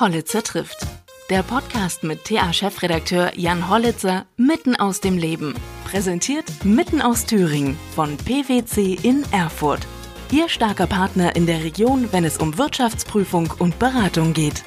Hollitzer trifft. Der Podcast mit TA-Chefredakteur Jan Hollitzer mitten aus dem Leben. Präsentiert mitten aus Thüringen von PwC in Erfurt. Ihr starker Partner in der Region, wenn es um Wirtschaftsprüfung und Beratung geht.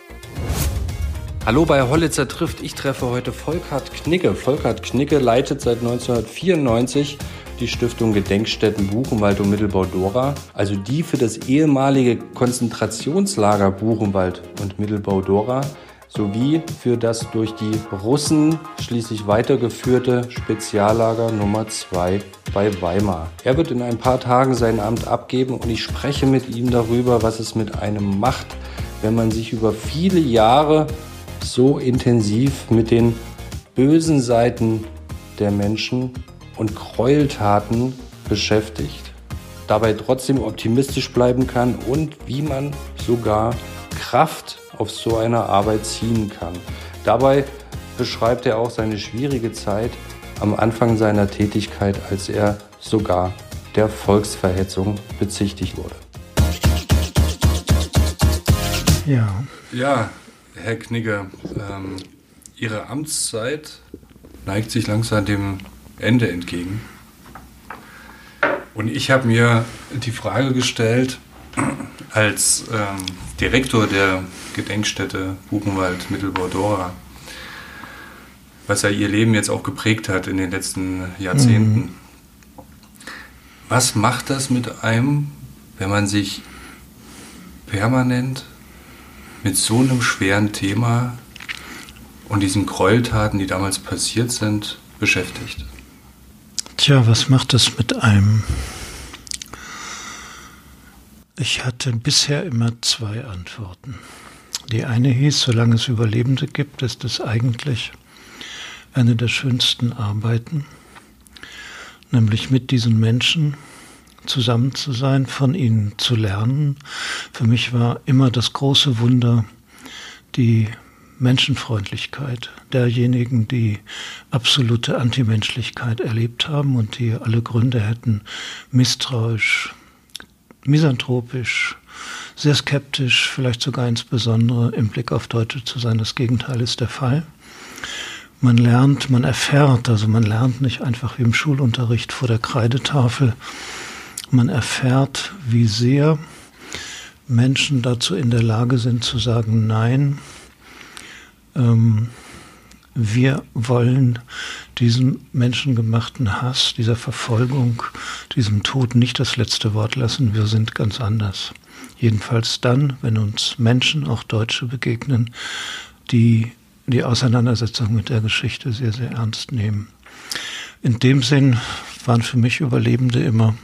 Hallo bei Hollitzer trifft. Ich treffe heute Volkhard Knicke. Volkhard Knicke leitet seit 1994 die Stiftung Gedenkstätten Buchenwald und Mittelbau-Dora, also die für das ehemalige Konzentrationslager Buchenwald und Mittelbau-Dora sowie für das durch die Russen schließlich weitergeführte Speziallager Nummer 2 bei Weimar. Er wird in ein paar Tagen sein Amt abgeben und ich spreche mit ihm darüber, was es mit einem macht, wenn man sich über viele Jahre so intensiv mit den bösen Seiten der Menschen und Gräueltaten beschäftigt, dabei trotzdem optimistisch bleiben kann und wie man sogar Kraft auf so eine Arbeit ziehen kann. Dabei beschreibt er auch seine schwierige Zeit am Anfang seiner Tätigkeit, als er sogar der Volksverhetzung bezichtigt wurde. Ja. Ja, Herr Knigge, ähm, Ihre Amtszeit neigt sich langsam dem Ende entgegen. Und ich habe mir die Frage gestellt, als ähm, Direktor der Gedenkstätte Buchenwald Mittelbau-Dora, was ja ihr Leben jetzt auch geprägt hat in den letzten Jahrzehnten. Mhm. Was macht das mit einem, wenn man sich permanent mit so einem schweren Thema und diesen Gräueltaten, die damals passiert sind, beschäftigt? Tja, was macht das mit einem? Ich hatte bisher immer zwei Antworten. Die eine hieß, solange es Überlebende gibt, ist es eigentlich eine der schönsten Arbeiten, nämlich mit diesen Menschen zusammen zu sein, von ihnen zu lernen. Für mich war immer das große Wunder die Menschenfreundlichkeit derjenigen, die absolute Antimenschlichkeit erlebt haben und die alle Gründe hätten, misstrauisch, misanthropisch, sehr skeptisch, vielleicht sogar insbesondere im Blick auf Deutsche zu sein. Das Gegenteil ist der Fall. Man lernt, man erfährt, also man lernt nicht einfach wie im Schulunterricht vor der Kreidetafel, man erfährt, wie sehr Menschen dazu in der Lage sind zu sagen, nein, ähm, wir wollen diesem menschengemachten Hass, dieser Verfolgung, diesem Tod nicht das letzte Wort lassen. Wir sind ganz anders. Jedenfalls dann, wenn uns Menschen, auch Deutsche, begegnen, die die Auseinandersetzung mit der Geschichte sehr, sehr ernst nehmen. In dem Sinn waren für mich Überlebende immer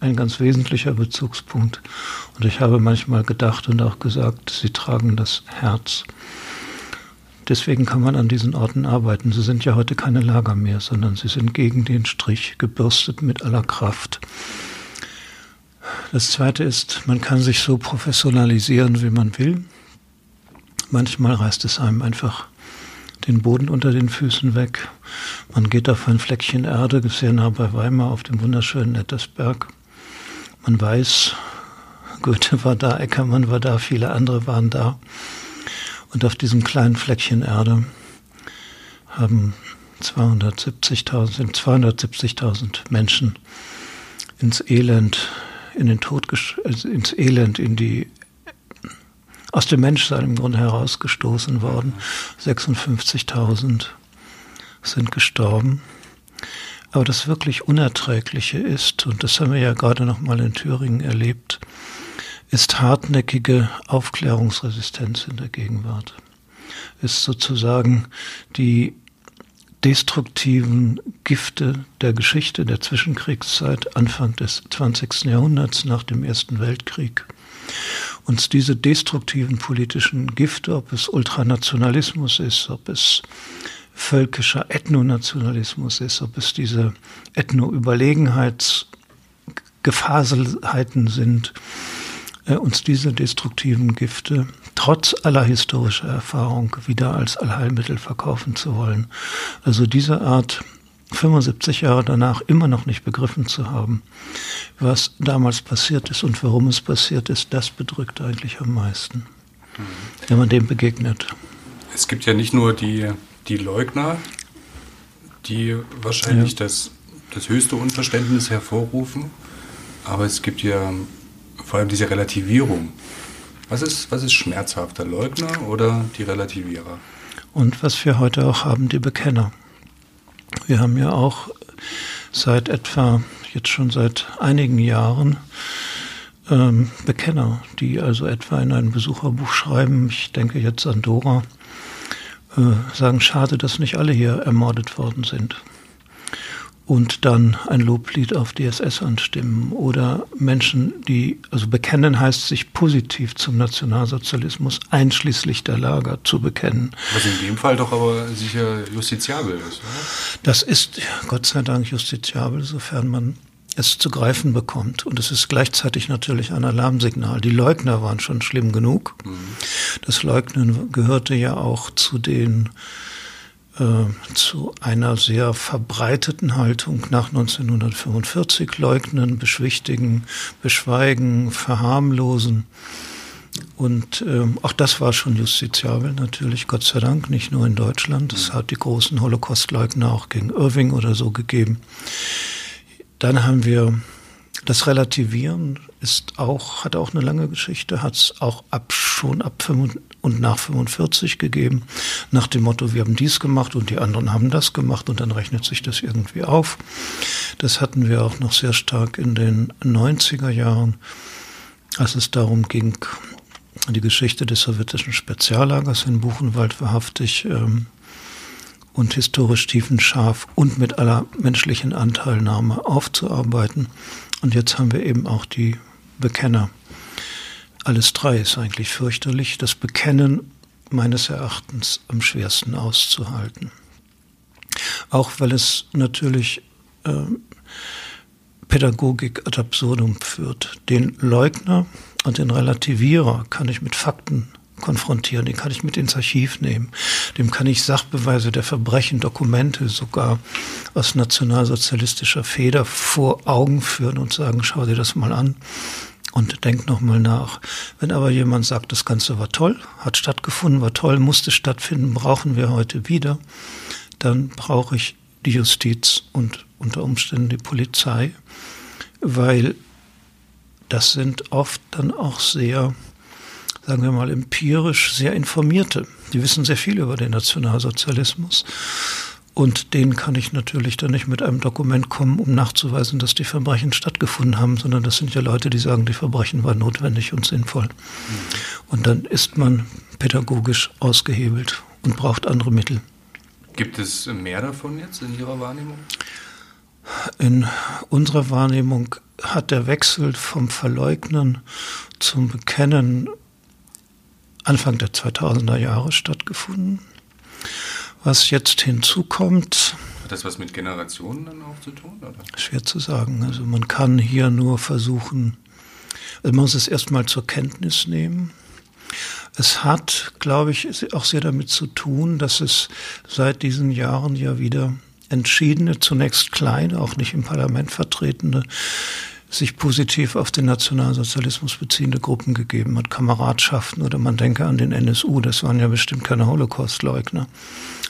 ein ganz wesentlicher Bezugspunkt. Und ich habe manchmal gedacht und auch gesagt, sie tragen das Herz Deswegen kann man an diesen Orten arbeiten. Sie sind ja heute keine Lager mehr, sondern sie sind gegen den Strich gebürstet mit aller Kraft. Das Zweite ist, man kann sich so professionalisieren, wie man will. Manchmal reißt es einem einfach den Boden unter den Füßen weg. Man geht auf ein Fleckchen Erde, sehr nah bei Weimar, auf dem wunderschönen Ettersberg. Man weiß, Goethe war da, Eckermann war da, viele andere waren da. Und auf diesem kleinen Fleckchen Erde haben 270.000, sind 270.000 Menschen ins Elend, in den Tod, also ins Elend, in die, aus dem Menschsein im Grunde herausgestoßen worden. 56.000 sind gestorben. Aber das wirklich Unerträgliche ist, und das haben wir ja gerade noch mal in Thüringen erlebt, ist hartnäckige Aufklärungsresistenz in der Gegenwart. Ist sozusagen die destruktiven Gifte der Geschichte der Zwischenkriegszeit, Anfang des 20. Jahrhunderts nach dem Ersten Weltkrieg. Uns diese destruktiven politischen Gifte, ob es Ultranationalismus ist, ob es völkischer Ethnonationalismus ist, ob es diese Ethno-Überlegenheitsgefaselheiten sind, uns diese destruktiven Gifte trotz aller historischer Erfahrung wieder als Allheilmittel verkaufen zu wollen. Also diese Art 75 Jahre danach immer noch nicht begriffen zu haben, was damals passiert ist und warum es passiert ist, das bedrückt eigentlich am meisten. mhm. wenn man dem begegnet. Es gibt ja nicht nur die, die Leugner, die wahrscheinlich ja. das, das höchste Unverständnis hervorrufen, aber es gibt ja vor allem diese Relativierung. Was ist, was ist schmerzhafter, Leugner oder die Relativierer? Und was wir heute auch haben, die Bekenner. Wir haben ja auch seit etwa, jetzt schon seit einigen Jahren, ähm, Bekenner, die also etwa in ein Besucherbuch schreiben, ich denke jetzt an Dora, äh, sagen, schade, dass nicht alle hier ermordet worden sind und dann ein Loblied auf DSS anstimmen oder Menschen, die, also bekennen heißt, sich positiv zum Nationalsozialismus einschließlich der Lager zu bekennen. Was in dem Fall doch aber sicher justiziabel ist, oder? Das ist Gott sei Dank justiziabel, sofern man es zu greifen bekommt. Und es ist gleichzeitig natürlich ein Alarmsignal. Die Leugner waren schon schlimm genug. Mhm. Das Leugnen gehörte ja auch zu den äh, zu einer sehr verbreiteten Haltung nach 1945 leugnen, beschwichtigen, beschweigen, verharmlosen. Und äh, auch das war schon justiziabel, natürlich, Gott sei Dank, nicht nur in Deutschland. Es hat die großen Holocaustleugner auch gegen Irving oder so gegeben. Dann haben wir das Relativieren ist auch, hat auch eine lange Geschichte, hat es auch ab, schon ab 5 und nach 45 gegeben, nach dem Motto, wir haben dies gemacht und die anderen haben das gemacht und dann rechnet sich das irgendwie auf. Das hatten wir auch noch sehr stark in den 90er Jahren, als es darum ging, die Geschichte des sowjetischen Speziallagers in Buchenwald wahrhaftig ähm, und historisch tiefenscharf und mit aller menschlichen Anteilnahme aufzuarbeiten. Und jetzt haben wir eben auch die Bekenner. Alles drei ist eigentlich fürchterlich. Das Bekennen meines Erachtens am schwersten auszuhalten. Auch weil es natürlich äh, Pädagogik ad absurdum führt. Den Leugner und den Relativierer kann ich mit Fakten konfrontieren, den kann ich mit ins Archiv nehmen, dem kann ich Sachbeweise der Verbrechen, Dokumente sogar aus nationalsozialistischer Feder vor Augen führen und sagen, schau dir das mal an und denk nochmal nach. Wenn aber jemand sagt, das Ganze war toll, hat stattgefunden, war toll, musste stattfinden, brauchen wir heute wieder, dann brauche ich die Justiz und unter Umständen die Polizei, weil das sind oft dann auch sehr sagen wir mal, empirisch sehr informierte. Die wissen sehr viel über den Nationalsozialismus. Und denen kann ich natürlich dann nicht mit einem Dokument kommen, um nachzuweisen, dass die Verbrechen stattgefunden haben, sondern das sind ja Leute, die sagen, die Verbrechen waren notwendig und sinnvoll. Und dann ist man pädagogisch ausgehebelt und braucht andere Mittel. Gibt es mehr davon jetzt in Ihrer Wahrnehmung? In unserer Wahrnehmung hat der Wechsel vom Verleugnen zum Bekennen Anfang der 2000er Jahre stattgefunden. Was jetzt hinzukommt. Hat das was mit Generationen dann auch zu tun? Oder? Schwer zu sagen. Also man kann hier nur versuchen, also man muss es erstmal zur Kenntnis nehmen. Es hat, glaube ich, auch sehr damit zu tun, dass es seit diesen Jahren ja wieder entschiedene, zunächst kleine, auch nicht im Parlament vertretene sich positiv auf den Nationalsozialismus beziehende Gruppen gegeben hat, Kameradschaften oder man denke an den NSU, das waren ja bestimmt keine Holocaustleugner.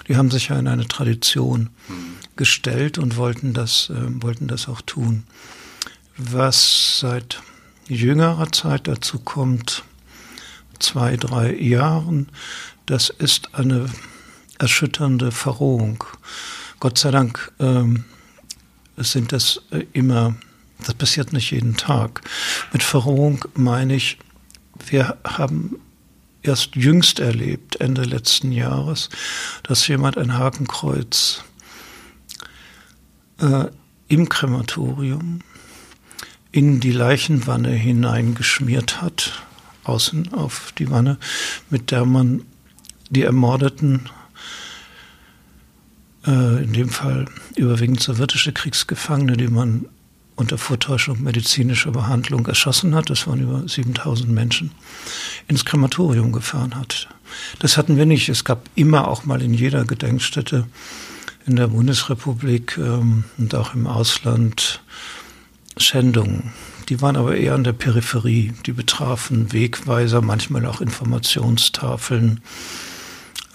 Die haben sich ja in eine Tradition gestellt und wollten das, äh, wollten das auch tun. Was seit jüngerer Zeit dazu kommt, zwei, drei Jahren, das ist eine erschütternde Verrohung. Gott sei Dank ähm, sind das äh, immer das passiert nicht jeden Tag. Mit Verrohung meine ich, wir haben erst jüngst erlebt, Ende letzten Jahres, dass jemand ein Hakenkreuz äh, im Krematorium in die Leichenwanne hineingeschmiert hat, außen auf die Wanne, mit der man die Ermordeten, äh, in dem Fall überwiegend sowjetische Kriegsgefangene, die man unter Vortäuschung medizinischer Behandlung erschossen hat, das waren über 7000 Menschen, ins Krematorium gefahren hat. Das hatten wir nicht. Es gab immer auch mal in jeder Gedenkstätte in der Bundesrepublik ähm, und auch im Ausland Schändungen die waren aber eher an der Peripherie. Die betrafen Wegweiser, manchmal auch Informationstafeln.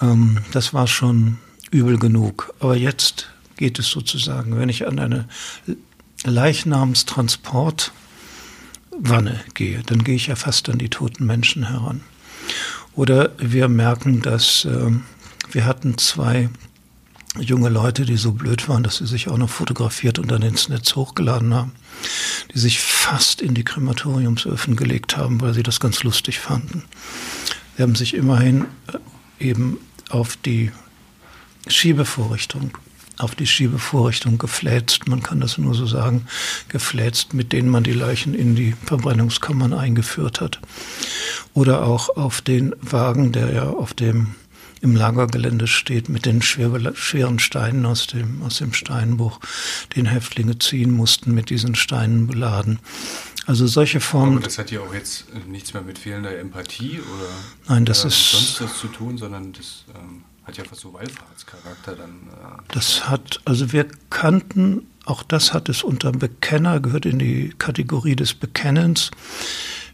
Ähm, das war schon übel genug. Aber jetzt geht es sozusagen, wenn ich an eine Leichnamstransportwanne gehe, dann gehe ich ja fast an die toten Menschen heran. Oder wir merken, dass äh, wir hatten zwei junge Leute, die so blöd waren, dass sie sich auch noch fotografiert und dann ins Netz hochgeladen haben, die sich fast in die Krematoriumsöfen gelegt haben, weil sie das ganz lustig fanden. Sie haben sich immerhin äh, eben auf die Schiebevorrichtung auf die Schiebevorrichtung gefläzt, man kann das nur so sagen, gefläzt, mit denen man die Leichen in die Verbrennungskammern eingeführt hat. Oder auch auf den Wagen, der ja auf dem im Lagergelände steht mit den schweren Steinen aus dem, aus dem Steinbruch, den Häftlinge ziehen mussten, mit diesen Steinen beladen. Also solche Formen. Aber das hat ja auch jetzt nichts mehr mit fehlender Empathie oder Nein, das äh, ist, sonst was zu tun, sondern das ähm, hat ja fast so Wallfahrtscharakter dann. Äh, das hat, also wir kannten, auch das hat es unter Bekenner, gehört in die Kategorie des Bekennens.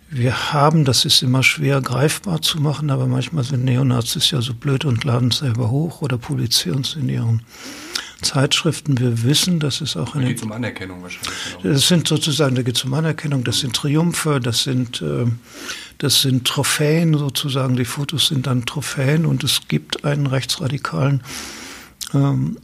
Wir haben, das ist immer schwer greifbar zu machen, aber manchmal sind Neonazis ja so blöd und laden es selber hoch oder publizieren es in ihren Zeitschriften. Wir wissen, dass es auch in. Da geht es um Anerkennung wahrscheinlich. Genau. Das sind sozusagen, da geht es um Anerkennung, das sind Triumphe, das sind, äh, das sind Trophäen sozusagen. Die Fotos sind dann Trophäen und es gibt einen rechtsradikalen ähm,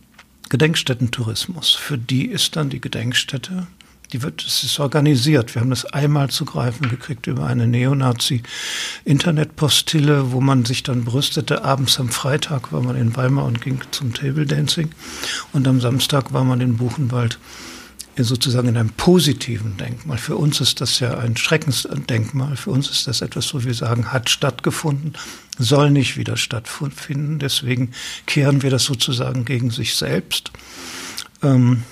Gedenkstättentourismus. Für die ist dann die Gedenkstätte die wird, es ist organisiert. Wir haben das einmal zu greifen gekriegt über eine Neonazi-Internetpostille, wo man sich dann brüstete. Abends am Freitag war man in Weimar und ging zum Table Dancing. Und am Samstag war man in Buchenwald sozusagen in einem positiven Denkmal. Für uns ist das ja ein Schreckensdenkmal. Für uns ist das etwas, wo wir sagen, hat stattgefunden, soll nicht wieder stattfinden. Deswegen kehren wir das sozusagen gegen sich selbst. Ähm,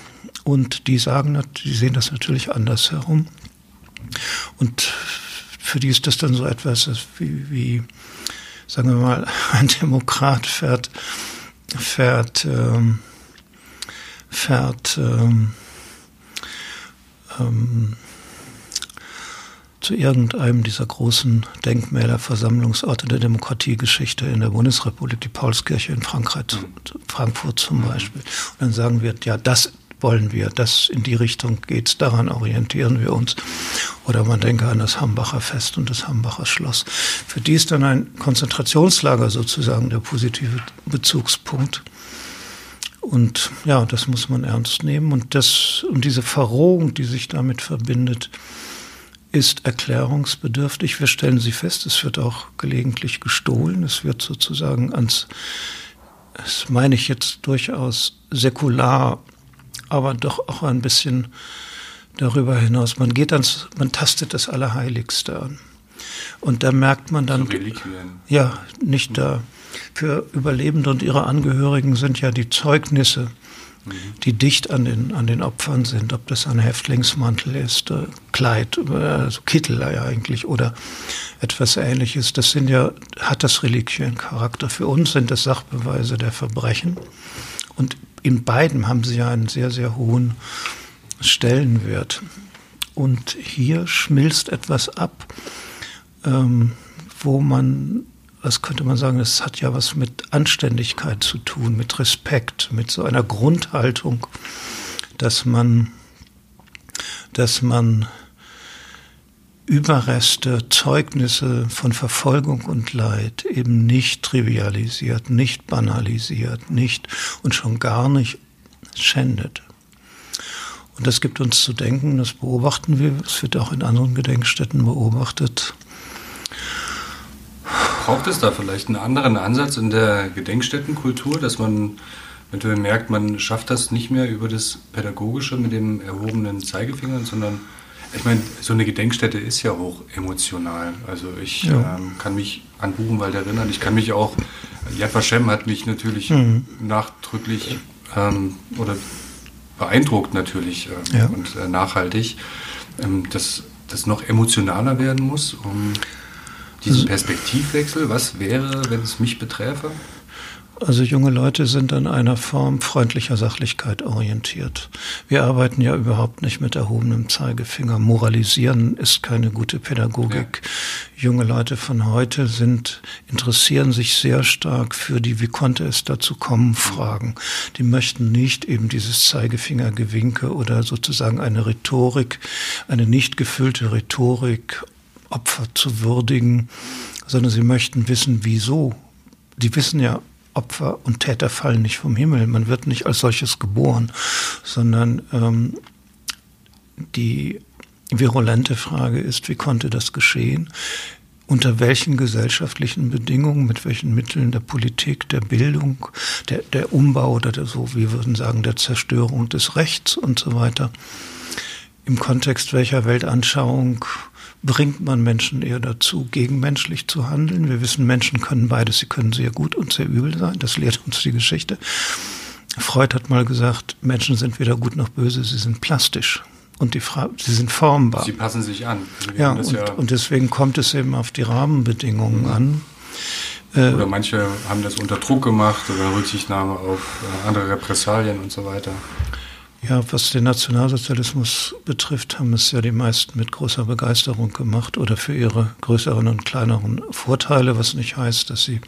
und die sagen, die sehen das natürlich anders herum. Und für die ist das dann so etwas wie, wie sagen wir mal, ein Demokrat fährt, fährt, ähm, fährt ähm, ähm, zu irgendeinem dieser großen Denkmäler, Versammlungsorte der Demokratiegeschichte in der Bundesrepublik, die Paulskirche in Frankreich, Frankfurt zum Beispiel. Und dann sagen wir, ja, das wollen wir, das in die Richtung geht's, daran orientieren wir uns. Oder man denke an das Hambacher Fest und das Hambacher Schloss. Für die ist dann ein Konzentrationslager sozusagen der positive Bezugspunkt. Und ja, das muss man ernst nehmen. Und, das, und diese Verrohung, die sich damit verbindet, ist erklärungsbedürftig. Wir stellen sie fest, es wird auch gelegentlich gestohlen. Es wird sozusagen ans, das meine ich jetzt durchaus säkular aber doch auch ein bisschen darüber hinaus. Man geht ans, man tastet das Allerheiligste an. Und da merkt man dann, ja, nicht da. Für Überlebende und ihre Angehörigen sind ja die Zeugnisse, mhm. die dicht an den, an den Opfern sind, ob das ein Häftlingsmantel ist, äh, Kleid, äh, also Kittel ja eigentlich oder etwas ähnliches. Das sind ja, hat das Reliquiencharakter. Für uns sind das Sachbeweise der Verbrechen. Und in beiden haben sie ja einen sehr, sehr hohen Stellenwert. Und hier schmilzt etwas ab, ähm, wo man, was könnte man sagen, es hat ja was mit Anständigkeit zu tun, mit Respekt, mit so einer Grundhaltung, dass man, dass man Überreste, Zeugnisse von Verfolgung und Leid eben nicht trivialisiert, nicht banalisiert, nicht und schon gar nicht schändet. Und das gibt uns zu denken, das beobachten wir, es wird auch in anderen Gedenkstätten beobachtet. Braucht es da vielleicht einen anderen Ansatz in der Gedenkstättenkultur, dass man eventuell merkt, man schafft das nicht mehr über das Pädagogische mit dem erhobenen Zeigefinger, sondern ich meine, so eine Gedenkstätte ist ja hoch emotional. Also ich ja. ähm, kann mich an Buchenwald erinnern. Ich kann mich auch, Yad Vashem hat mich natürlich mhm. nachdrücklich ähm, oder beeindruckt natürlich äh, ja. und äh, nachhaltig, ähm, dass das noch emotionaler werden muss, um diesen Perspektivwechsel. Was wäre, wenn es mich beträfe? Also junge Leute sind an einer Form freundlicher Sachlichkeit orientiert. Wir arbeiten ja überhaupt nicht mit erhobenem Zeigefinger. Moralisieren ist keine gute Pädagogik. Ja. Junge Leute von heute sind, interessieren sich sehr stark für die, wie konnte es dazu kommen, Fragen. Die möchten nicht eben dieses Zeigefingergewinke oder sozusagen eine Rhetorik, eine nicht gefüllte Rhetorik Opfer zu würdigen, sondern sie möchten wissen, wieso. Die wissen ja Opfer und Täter fallen nicht vom Himmel. Man wird nicht als solches geboren, sondern ähm, die virulente Frage ist, wie konnte das geschehen? Unter welchen gesellschaftlichen Bedingungen, mit welchen Mitteln der Politik, der Bildung, der, der Umbau oder der, so, wie würden sagen, der Zerstörung des Rechts und so weiter. Im Kontext welcher Weltanschauung bringt man Menschen eher dazu, gegenmenschlich zu handeln. Wir wissen, Menschen können beides. Sie können sehr gut und sehr übel sein. Das lehrt uns die Geschichte. Freud hat mal gesagt, Menschen sind weder gut noch böse, sie sind plastisch. Und die Fra sie sind formbar. Sie passen sich an. Ja und, ja und, deswegen kommt es eben auf die Rahmenbedingungen mhm. an. Äh, oder manche haben das unter Druck gemacht oder Rücksichtnahme auf äh, andere Repressalien und so weiter. Ja, was den Nationalsozialismus betrifft, haben es ja die meisten mit großer Begeisterung gemacht oder für ihre größeren und kleineren Vorteile, was nicht heißt, dass sie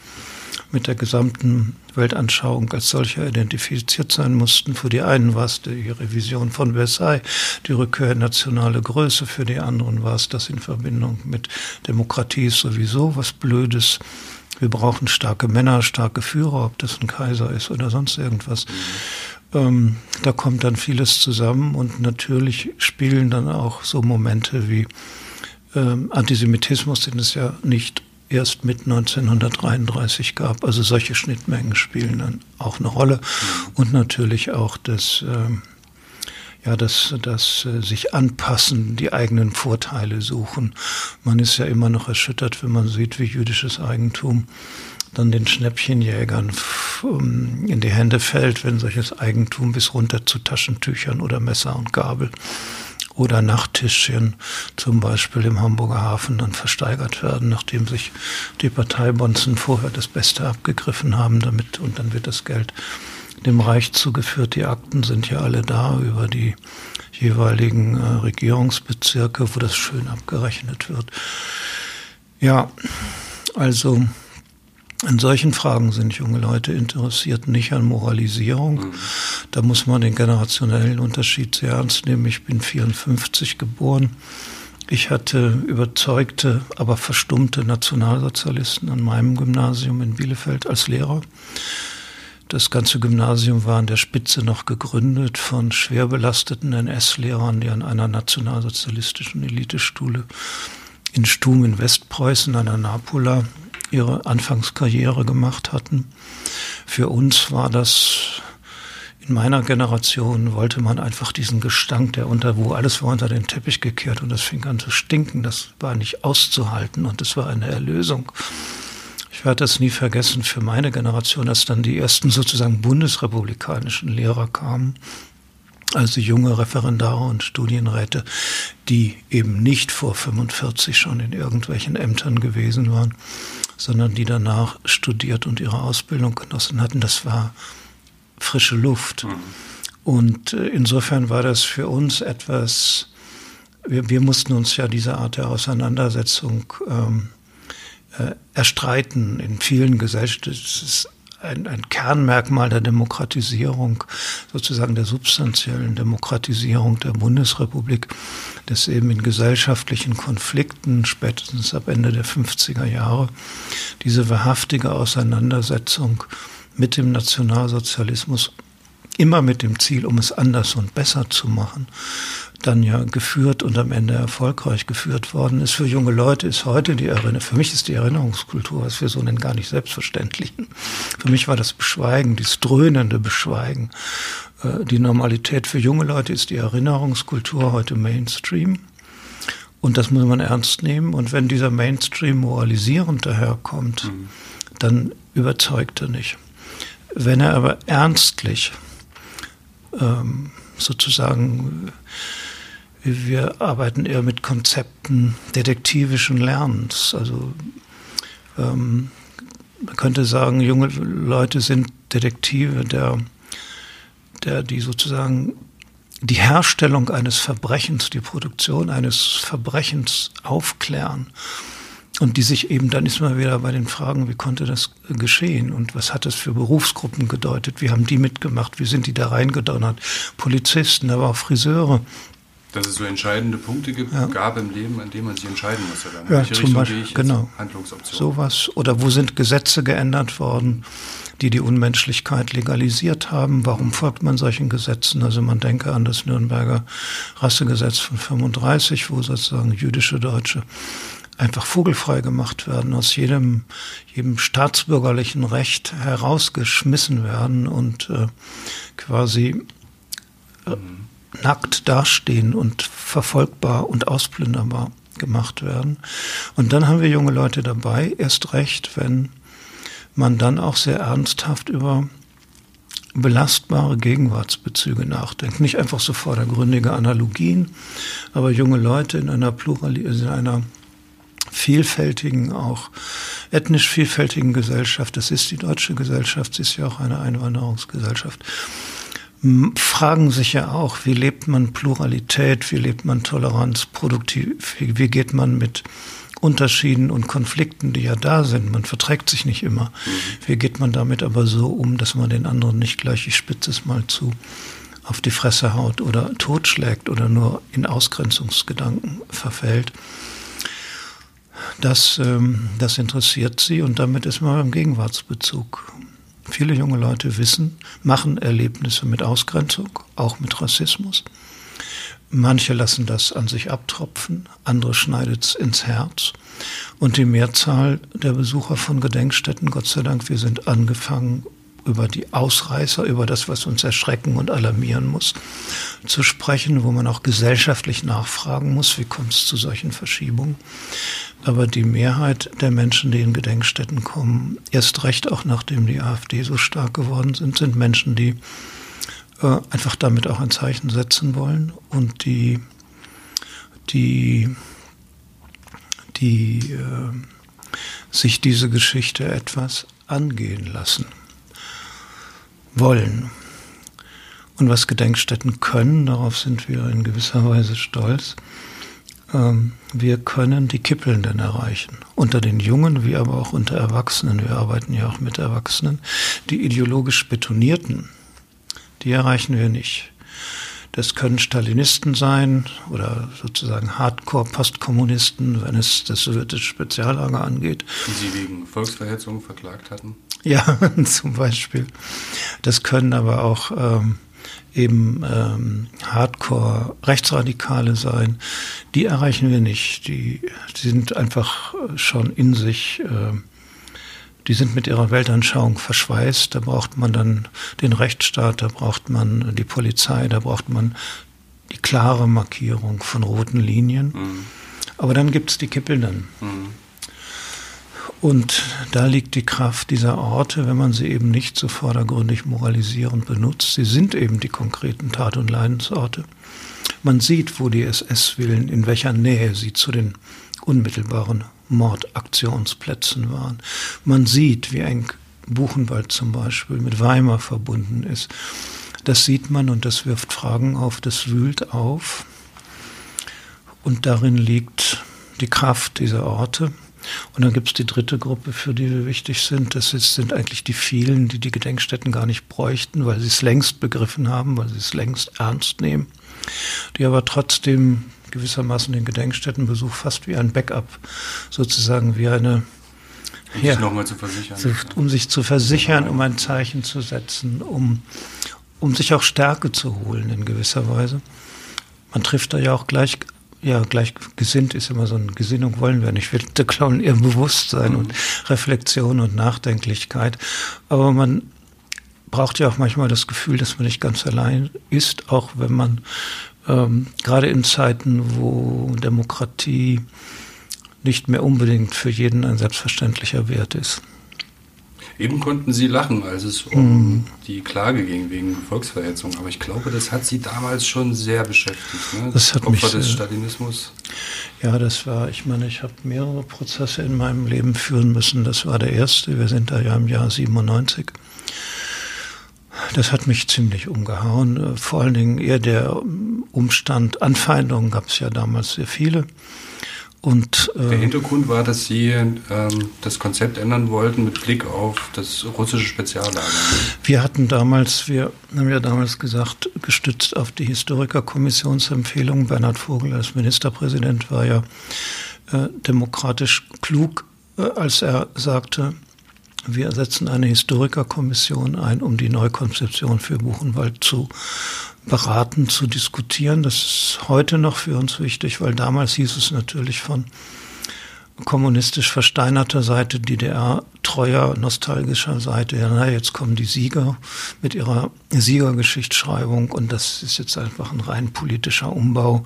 mit der gesamten Weltanschauung als solcher identifiziert sein mussten. Für die einen war es die Revision von Versailles, die Rückkehr in nationale Größe, für die anderen war es das in Verbindung mit Demokratie sowieso was Blödes. Wir brauchen starke Männer, starke Führer, ob das ein Kaiser ist oder sonst irgendwas. Ähm, da kommt dann vieles zusammen und natürlich spielen dann auch so Momente wie ähm, Antisemitismus, den es ja nicht erst mit 1933 gab. Also solche Schnittmengen spielen dann auch eine Rolle und natürlich auch das, ähm, ja, das, das äh, sich anpassen, die eigenen Vorteile suchen. Man ist ja immer noch erschüttert, wenn man sieht, wie jüdisches Eigentum dann den Schnäppchenjägern ähm, in die Hände fällt, wenn solches Eigentum bis runter zu Taschentüchern oder Messer und Gabel oder Nachttischchen zum Beispiel im Hamburger Hafen dann versteigert werden, nachdem sich die Parteibonzen vorher das Beste abgegriffen haben damit und dann wird das Geld dem Reich zugeführt. Die Akten sind ja alle da über die jeweiligen äh, Regierungsbezirke, wo das schön abgerechnet wird. Ja, also an solchen Fragen sind junge Leute interessiert, nicht an Moralisierung. Mhm. Da muss man den generationellen Unterschied sehr ernst nehmen. Ich bin 54 geboren. Ich hatte überzeugte, aber verstummte Nationalsozialisten an meinem Gymnasium in Bielefeld als Lehrer. Das ganze Gymnasium war an der Spitze noch gegründet von schwer belasteten NS-Lehrern, die an einer nationalsozialistischen Eliteschule in Stum in Westpreußen, an der Napola, ihre Anfangskarriere gemacht hatten. Für uns war das in meiner Generation wollte man einfach diesen Gestank, der unter, wo alles war unter den Teppich gekehrt und das fing an zu stinken, das war nicht auszuhalten und es war eine Erlösung. Ich werde das nie vergessen für meine Generation, als dann die ersten sozusagen bundesrepublikanischen Lehrer kamen, also junge Referendare und Studienräte, die eben nicht vor 45 schon in irgendwelchen Ämtern gewesen waren sondern die danach studiert und ihre Ausbildung genossen hatten. Das war frische Luft. Mhm. Und äh, insofern war das für uns etwas, wir, wir, mussten uns ja diese Art der Auseinandersetzung ähm, äh, erstreiten. In vielen Gesellschaften ist ein, ein Kernmerkmal der Demokratisierung, sozusagen der substanziellen Demokratisierung der Bundesrepublik, dass eben in gesellschaftlichen Konflikten, spätestens ab Ende der 50er Jahre, diese wahrhaftige Auseinandersetzung mit dem Nationalsozialismus immer mit dem Ziel, um es anders und besser zu machen, dann ja geführt und am Ende erfolgreich geführt worden ist. Für junge Leute ist heute die Erinnerung, für mich ist die Erinnerungskultur, was wir so nennen, gar nicht selbstverständlich. Für mich war das Beschweigen, dieses dröhnende Beschweigen. Äh, die Normalität für junge Leute ist die Erinnerungskultur heute Mainstream. Und das muss man ernst nehmen. Und wenn dieser Mainstream moralisierend daherkommt, mhm. dann überzeugt er nicht. Wenn er aber ernstlich ähm, sozusagen wir arbeiten eher mit Konzepten detektivischen Lernens. Also ähm, man könnte sagen, junge Leute sind Detektive, der, der die sozusagen die Herstellung eines Verbrechens, die Produktion eines Verbrechens aufklären. Und die sich eben, dann ist man wieder bei den Fragen, wie konnte das geschehen und was hat das für Berufsgruppen gedeutet, wie haben die mitgemacht, wie sind die da reingedonnert, Polizisten, aber auch Friseure, dass es so entscheidende Punkte gibt, ja. gab im Leben, an denen man sich entscheiden musste. Dann. Ja, Welche zum Richtung Beispiel, genau. Handlungsoption. Sowas. Oder wo sind Gesetze geändert worden, die die Unmenschlichkeit legalisiert haben? Warum folgt man solchen Gesetzen? Also man denke an das Nürnberger Rassegesetz von 35, wo sozusagen jüdische Deutsche einfach vogelfrei gemacht werden, aus jedem, jedem staatsbürgerlichen Recht herausgeschmissen werden und äh, quasi äh, mhm nackt dastehen und verfolgbar und ausplünderbar gemacht werden. Und dann haben wir junge Leute dabei, erst recht, wenn man dann auch sehr ernsthaft über belastbare Gegenwartsbezüge nachdenkt. Nicht einfach so vordergründige Analogien, aber junge Leute in einer Pluralität, in einer vielfältigen, auch ethnisch vielfältigen Gesellschaft, das ist die deutsche Gesellschaft, sie ist ja auch eine Einwanderungsgesellschaft, fragen sich ja auch, wie lebt man Pluralität, wie lebt man Toleranz, produktiv, wie geht man mit Unterschieden und Konflikten, die ja da sind. Man verträgt sich nicht immer. Mhm. Wie geht man damit aber so um, dass man den anderen nicht gleich, ich spitze es mal zu, auf die Fresse haut oder totschlägt oder nur in Ausgrenzungsgedanken verfällt. Das, ähm, das interessiert sie und damit ist man im Gegenwartsbezug. Viele junge Leute wissen, machen Erlebnisse mit Ausgrenzung, auch mit Rassismus. Manche lassen das an sich abtropfen, andere schneidet es ins Herz. Und die Mehrzahl der Besucher von Gedenkstätten, Gott sei Dank, wir sind angefangen über die Ausreißer, über das, was uns erschrecken und alarmieren muss, zu sprechen, wo man auch gesellschaftlich nachfragen muss, wie kommt es zu solchen Verschiebungen. Aber die Mehrheit der Menschen, die in Gedenkstätten kommen, erst recht auch nachdem die AfD so stark geworden sind, sind Menschen, die äh, einfach damit auch ein Zeichen setzen wollen und die, die, die äh, sich diese Geschichte etwas angehen lassen wollen. Und was Gedenkstätten können, darauf sind wir in gewisser Weise stolz, wir können die Kippelnden erreichen. Unter den Jungen, wie aber auch unter Erwachsenen. Wir arbeiten ja auch mit Erwachsenen. Die ideologisch Betonierten, die erreichen wir nicht. Das können Stalinisten sein oder sozusagen Hardcore-Postkommunisten, wenn es das sowjetische Speziallager angeht. Die Sie wegen Volksverhetzung verklagt hatten? Ja, zum Beispiel. Das können aber auch ähm, eben ähm, Hardcore-Rechtsradikale sein. Die erreichen wir nicht. Die, die sind einfach schon in sich, äh, die sind mit ihrer Weltanschauung verschweißt. Da braucht man dann den Rechtsstaat, da braucht man die Polizei, da braucht man die klare Markierung von roten Linien. Mhm. Aber dann gibt es die Kippelnden. Mhm. Und da liegt die Kraft dieser Orte, wenn man sie eben nicht so vordergründig moralisierend benutzt. Sie sind eben die konkreten Tat- und Leidensorte. Man sieht, wo die SS-Willen, in welcher Nähe sie zu den unmittelbaren Mordaktionsplätzen waren. Man sieht, wie eng Buchenwald zum Beispiel mit Weimar verbunden ist. Das sieht man und das wirft Fragen auf, das wühlt auf. Und darin liegt die Kraft dieser Orte. Und dann gibt es die dritte Gruppe, für die wir wichtig sind. Das ist, sind eigentlich die vielen, die die Gedenkstätten gar nicht bräuchten, weil sie es längst begriffen haben, weil sie es längst ernst nehmen, die aber trotzdem gewissermaßen den Gedenkstättenbesuch fast wie ein Backup, sozusagen wie eine um ja, sich nochmal zu versichern. Zu, um sich zu versichern, um ein Zeichen zu setzen, um, um sich auch Stärke zu holen in gewisser Weise. Man trifft da ja auch gleich ja, gleichgesinnt ist immer so eine Gesinnung wollen wir nicht. Wir klauen eher Bewusstsein mhm. und Reflexion und Nachdenklichkeit. Aber man braucht ja auch manchmal das Gefühl, dass man nicht ganz allein ist, auch wenn man ähm, gerade in Zeiten, wo Demokratie nicht mehr unbedingt für jeden ein selbstverständlicher Wert ist. Eben konnten Sie lachen, als es um mm. die Klage ging wegen Volksverhetzung. Aber ich glaube, das hat Sie damals schon sehr beschäftigt. Ne? Das hat Opfer mich, des Stalinismus. Ja, das war, ich meine, ich habe mehrere Prozesse in meinem Leben führen müssen. Das war der erste. Wir sind da ja im Jahr 97. Das hat mich ziemlich umgehauen. Vor allen Dingen eher der Umstand, Anfeindungen gab es ja damals sehr viele. Und, äh, Der Hintergrund war, dass Sie ähm, das Konzept ändern wollten mit Blick auf das russische Speziallager. Wir hatten damals, wir haben ja damals gesagt, gestützt auf die Historikerkommissionsempfehlung, Bernhard Vogel als Ministerpräsident war ja äh, demokratisch klug, äh, als er sagte, wir setzen eine Historikerkommission ein, um die Neukonzeption für Buchenwald zu beraten, zu diskutieren. Das ist heute noch für uns wichtig, weil damals hieß es natürlich von kommunistisch versteinerter Seite, DDR-treuer, nostalgischer Seite, ja, na, jetzt kommen die Sieger mit ihrer Siegergeschichtsschreibung und das ist jetzt einfach ein rein politischer Umbau.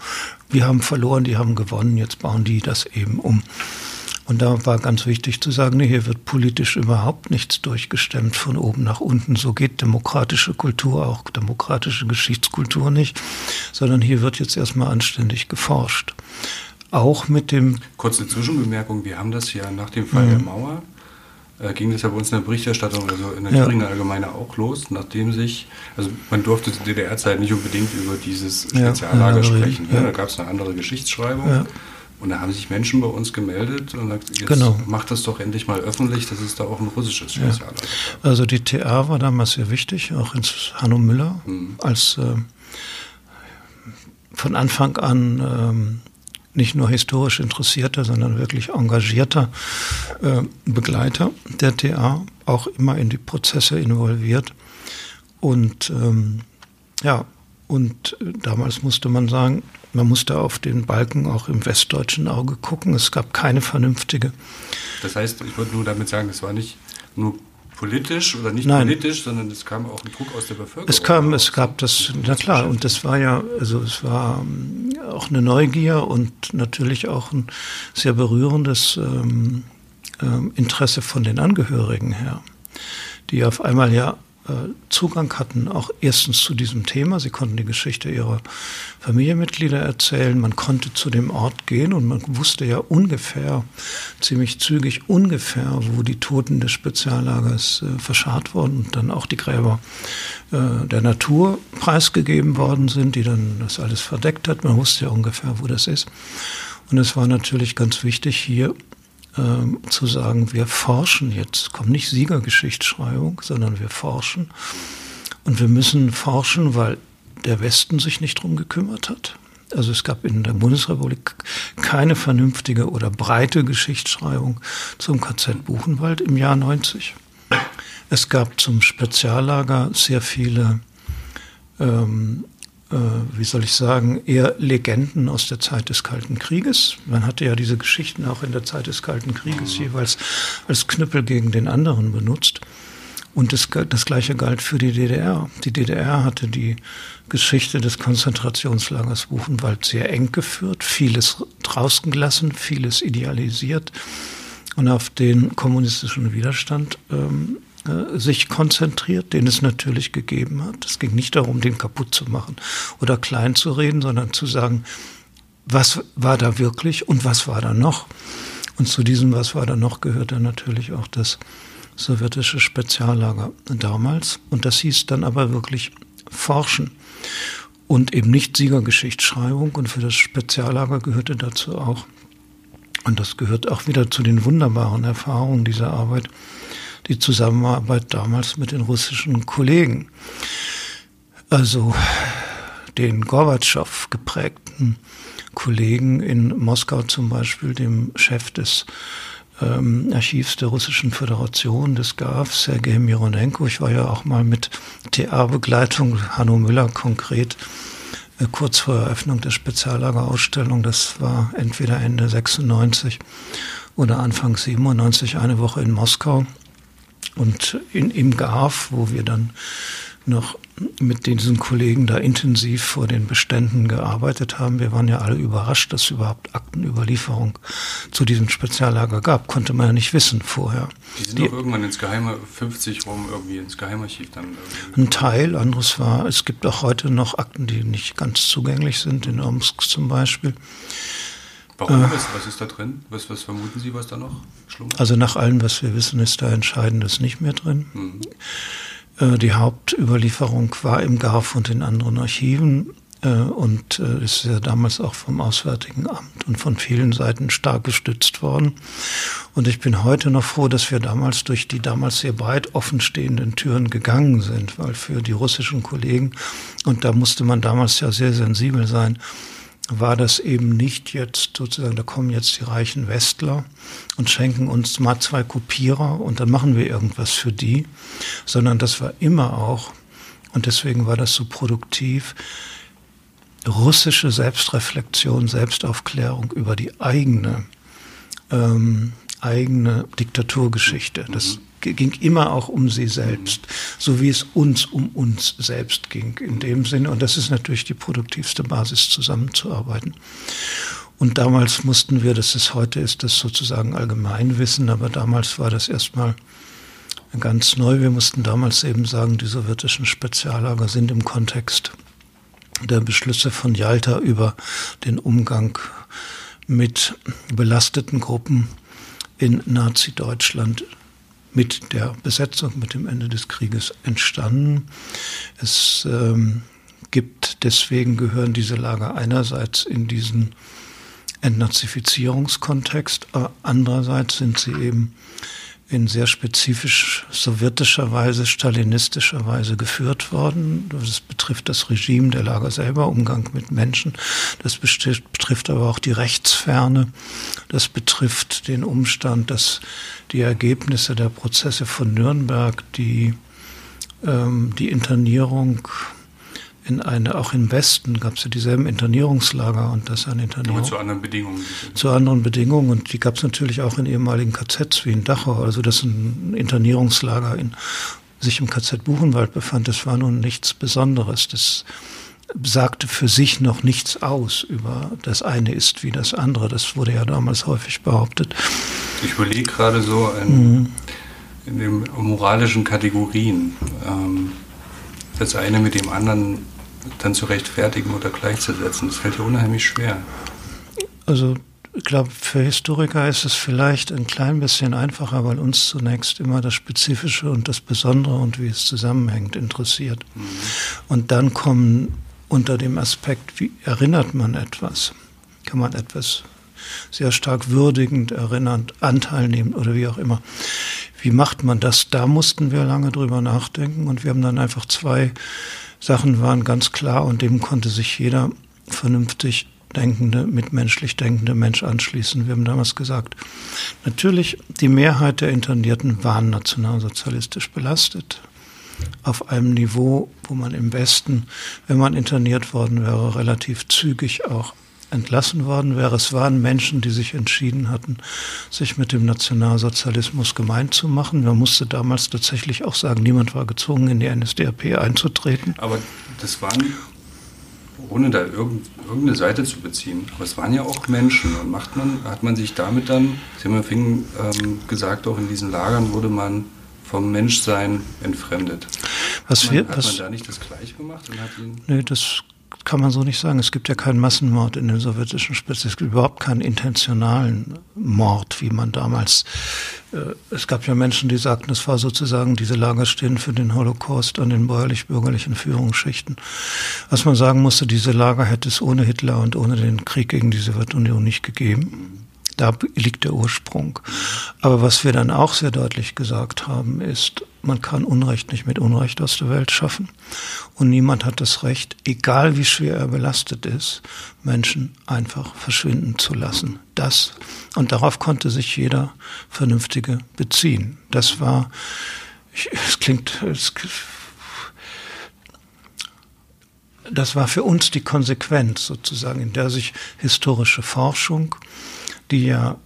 Wir haben verloren, die haben gewonnen, jetzt bauen die das eben um. Und da war ganz wichtig zu sagen, nee, hier wird politisch überhaupt nichts durchgestemmt von oben nach unten. So geht demokratische Kultur, auch demokratische Geschichtskultur nicht, sondern hier wird jetzt erstmal anständig geforscht. Auch mit dem. Kurze Zwischenbemerkung, wir haben das ja nach dem Fall mhm. der Mauer äh, ging das ja bei uns in der Berichterstattung, also in der ja. Thüringer Allgemeine auch los, nachdem sich, also man durfte zu DDR-Zeit nicht unbedingt über dieses Speziallager ja, sprechen. Ne? Ja. Da gab es eine andere Geschichtsschreibung. Und da haben sich Menschen bei uns gemeldet und gesagt, jetzt genau. macht das doch endlich mal öffentlich, dass es da auch ein russisches Speziallager ja. Also die TA war damals sehr wichtig, auch ins Hanno Müller, mhm. als äh, von Anfang an ähm, nicht nur historisch interessierter, sondern wirklich engagierter äh, Begleiter der TA, auch immer in die Prozesse involviert. Und ähm, ja, und äh, damals musste man sagen, man musste auf den Balken auch im westdeutschen Auge gucken. Es gab keine vernünftige. Das heißt, ich wollte nur damit sagen, es war nicht nur politisch oder nicht Nein. politisch, sondern es kam auch ein Druck aus der Bevölkerung. Es kam, es gab das, na klar, und das war ja, also es war ähm, auch eine Neugier und natürlich auch ein sehr berührendes ähm, ähm, Interesse von den Angehörigen her, die auf einmal ja Zugang hatten, auch erstens zu diesem Thema. Sie konnten die Geschichte ihrer Familienmitglieder erzählen. Man konnte zu dem Ort gehen und man wusste ja ungefähr, ziemlich zügig ungefähr, wo die Toten des Speziallagers äh, verscharrt wurden und dann auch die Gräber äh, der Natur preisgegeben worden sind, die dann das alles verdeckt hat. Man wusste ja ungefähr, wo das ist. Und es war natürlich ganz wichtig, hier ähm, zu sagen, wir forschen jetzt, kommt nicht Siegergeschichtsschreibung, sondern wir forschen. Und wir müssen forschen, weil der Westen sich nicht drum gekümmert hat. Also es gab in der Bundesrepublik keine vernünftige oder breite Geschichtsschreibung zum KZ Buchenwald im Jahr 90. Es gab zum Speziallager sehr viele ähm, äh, wie soll ich sagen, eher Legenden aus der Zeit des Kalten Krieges. Man hatte ja diese Geschichten auch in der Zeit des Kalten Krieges mhm. jeweils als Knüppel gegen den anderen benutzt. Und das, das Gleiche galt für die DDR. Die DDR hatte die Geschichte des Konzentrationslagers Buchenwald sehr eng geführt, vieles draußen gelassen, vieles idealisiert und auf den kommunistischen Widerstand ähm, äh, sich konzentriert, den es natürlich gegeben hat. Es ging nicht darum, den kaputt zu machen oder klein zu reden, sondern zu sagen, was war da wirklich und was war da noch. Und zu diesem, was war da noch, gehörte natürlich auch das sowjetische Speziallager damals. Und das hieß dann aber wirklich Forschen und eben nicht Siegergeschichtsschreibung. Und für das Speziallager gehörte dazu auch, und das gehört auch wieder zu den wunderbaren Erfahrungen dieser Arbeit, die Zusammenarbeit damals mit den russischen Kollegen. Also den Gorbatschow geprägten Kollegen in Moskau zum Beispiel, dem Chef des ähm, Archivs der Russischen Föderation, des GAF, Sergei Mironenko. Ich war ja auch mal mit TA-Begleitung, Hanno Müller konkret, äh, kurz vor Eröffnung der Speziallagerausstellung. Das war entweder Ende 96 oder Anfang 97, eine Woche in Moskau. Und in, im GAF, wo wir dann noch mit diesen Kollegen da intensiv vor den Beständen gearbeitet haben. Wir waren ja alle überrascht, dass es überhaupt Aktenüberlieferung zu diesem Speziallager gab. Konnte man ja nicht wissen vorher. Die sind Die, doch irgendwann ins Geheime, 50 rum irgendwie ins Geheimarchiv dann. Irgendwie. Ein Teil, anderes war, es gibt auch heute noch Akten, die nicht ganz zugänglich sind, in Omsk zum Beispiel. Warum? Äh, was, was, ist da drin? Was, was, vermuten Sie, was da noch schlummert? Also nach allem, was wir wissen, ist da Entscheidendes nicht mehr drin. Mhm. Äh, die Hauptüberlieferung war im GAF und in anderen Archiven äh, und äh, ist ja damals auch vom Auswärtigen Amt und von vielen Seiten stark gestützt worden. Und ich bin heute noch froh, dass wir damals durch die damals sehr breit offenstehenden Türen gegangen sind, weil für die russischen Kollegen, und da musste man damals ja sehr sensibel sein, war das eben nicht jetzt sozusagen, da kommen jetzt die reichen Westler und schenken uns mal zwei Kopierer und dann machen wir irgendwas für die, sondern das war immer auch, und deswegen war das so produktiv, russische Selbstreflexion, Selbstaufklärung über die eigene, ähm, eigene Diktaturgeschichte. Das ging immer auch um sie selbst, so wie es uns um uns selbst ging in dem Sinne. Und das ist natürlich die produktivste Basis, zusammenzuarbeiten. Und damals mussten wir, das ist heute ist das sozusagen Allgemeinwissen, aber damals war das erstmal ganz neu. Wir mussten damals eben sagen, die sowjetischen Speziallager sind im Kontext der Beschlüsse von Jalta über den Umgang mit belasteten Gruppen in Nazi-Deutschland mit der Besetzung, mit dem Ende des Krieges entstanden. Es ähm, gibt, deswegen gehören diese Lager einerseits in diesen Entnazifizierungskontext, andererseits sind sie eben in sehr spezifisch sowjetischer Weise, stalinistischer Weise geführt worden. Das betrifft das Regime der Lager selber, Umgang mit Menschen. Das betrifft aber auch die Rechtsferne. Das betrifft den Umstand, dass die Ergebnisse der Prozesse von Nürnberg, die, ähm, die Internierung in eine, auch im Westen gab es ja dieselben Internierungslager und das an Internierung. Aber zu anderen Bedingungen. Zu anderen Bedingungen und die gab es natürlich auch in ehemaligen KZs wie in Dachau, also das ein Internierungslager in, sich im KZ Buchenwald befand, das war nun nichts Besonderes. Das sagte für sich noch nichts aus über das eine ist wie das andere. Das wurde ja damals häufig behauptet. Ich überlege gerade so in, mhm. in den moralischen Kategorien. Ähm, das eine mit dem anderen dann zu rechtfertigen oder gleichzusetzen. Das fällt ja unheimlich schwer. Also ich glaube, für Historiker ist es vielleicht ein klein bisschen einfacher, weil uns zunächst immer das Spezifische und das Besondere und wie es zusammenhängt interessiert. Mhm. Und dann kommen unter dem Aspekt, wie erinnert man etwas? Kann man etwas sehr stark würdigend, erinnernd, Anteil nehmen oder wie auch immer. Wie macht man das? Da mussten wir lange drüber nachdenken und wir haben dann einfach zwei Sachen waren ganz klar und dem konnte sich jeder vernünftig denkende, mitmenschlich denkende Mensch anschließen. Wir haben damals gesagt, natürlich, die Mehrheit der Internierten waren nationalsozialistisch belastet. Auf einem Niveau, wo man im Westen, wenn man interniert worden wäre, relativ zügig auch entlassen worden wäre. Es waren Menschen, die sich entschieden hatten, sich mit dem Nationalsozialismus gemein zu machen. Man musste damals tatsächlich auch sagen, niemand war gezwungen, in die NSDAP einzutreten. Aber das waren, ohne da irgendeine Seite zu beziehen, aber es waren ja auch Menschen. Und macht man, hat man sich damit dann, Sie haben ja vorhin ähm, gesagt, auch in diesen Lagern wurde man vom Menschsein entfremdet. Was hat man, wir, was, hat man da nicht das gleich gemacht? Und hat ihn nee, das kann man so nicht sagen. Es gibt ja keinen Massenmord in den sowjetischen Spitzen. Es gibt überhaupt keinen intentionalen Mord, wie man damals. Äh, es gab ja Menschen, die sagten, es war sozusagen, diese Lager stehen für den Holocaust an den bäuerlich-bürgerlichen Führungsschichten. Was man sagen musste, diese Lager hätte es ohne Hitler und ohne den Krieg gegen die Sowjetunion nicht gegeben. Da liegt der Ursprung. Aber was wir dann auch sehr deutlich gesagt haben, ist, man kann Unrecht nicht mit Unrecht aus der Welt schaffen. Und niemand hat das Recht, egal wie schwer er belastet ist, Menschen einfach verschwinden zu lassen. Das, und darauf konnte sich jeder Vernünftige beziehen. Das war, es klingt, es, das war für uns die Konsequenz sozusagen, in der sich historische Forschung die ja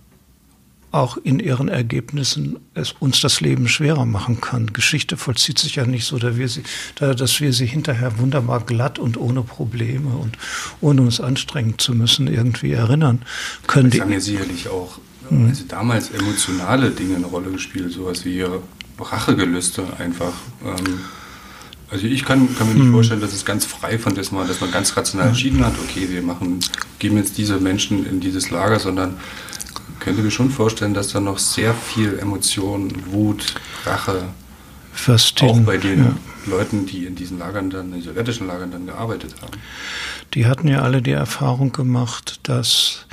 auch in ihren Ergebnissen es uns das Leben schwerer machen kann. Geschichte vollzieht sich ja nicht so, dass wir sie, dass wir sie hinterher wunderbar glatt und ohne Probleme und ohne uns anstrengen zu müssen irgendwie erinnern können. Das haben ja sicherlich auch hm. also damals emotionale Dinge eine Rolle gespielt, sowas wie Rachegelüste einfach. Ähm, also ich kann, kann mir nicht hm. vorstellen, dass es ganz frei von dessen war, dass man ganz rational entschieden hat, okay, wir machen, geben jetzt diese Menschen in dieses Lager, sondern könnte mir schon vorstellen, dass da noch sehr viel Emotion, Wut, Rache, Verstehen, auch bei den ja. Leuten, die in diesen Lagern dann, in den sowjetischen Lagern dann gearbeitet haben. Die hatten ja alle die Erfahrung gemacht, dass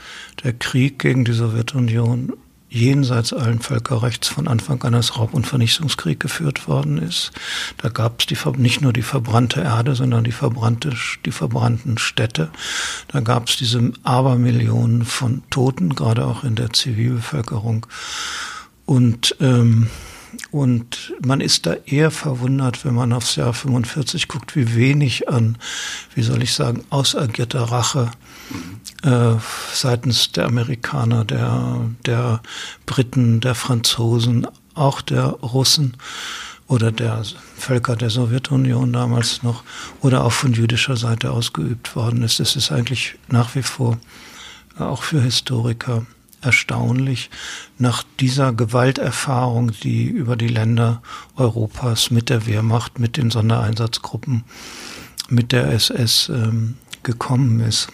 der Krieg gegen die Sowjetunion jenseits allen Völkerrechts von Anfang an als Raub- und Vernichtungskrieg geführt worden ist. Da gab es nicht nur die verbrannte Erde, sondern die, verbrannte, die verbrannten Städte. Da gab es diese Abermillionen von Toten, gerade auch in der Zivilbevölkerung. Und ähm, und man ist da eher verwundert, wenn man aufs Jahr 45 guckt, wie wenig an, wie soll ich sagen, ausagierter Rache äh, seitens der Amerikaner, der, der Briten, der Franzosen, auch der Russen oder der Völker der Sowjetunion damals noch oder auch von jüdischer Seite ausgeübt worden ist. Es ist eigentlich nach wie vor auch für Historiker erstaunlich, nach dieser Gewalterfahrung, die über die Länder Europas mit der Wehrmacht, mit den Sondereinsatzgruppen, mit der SS ähm, gekommen ist.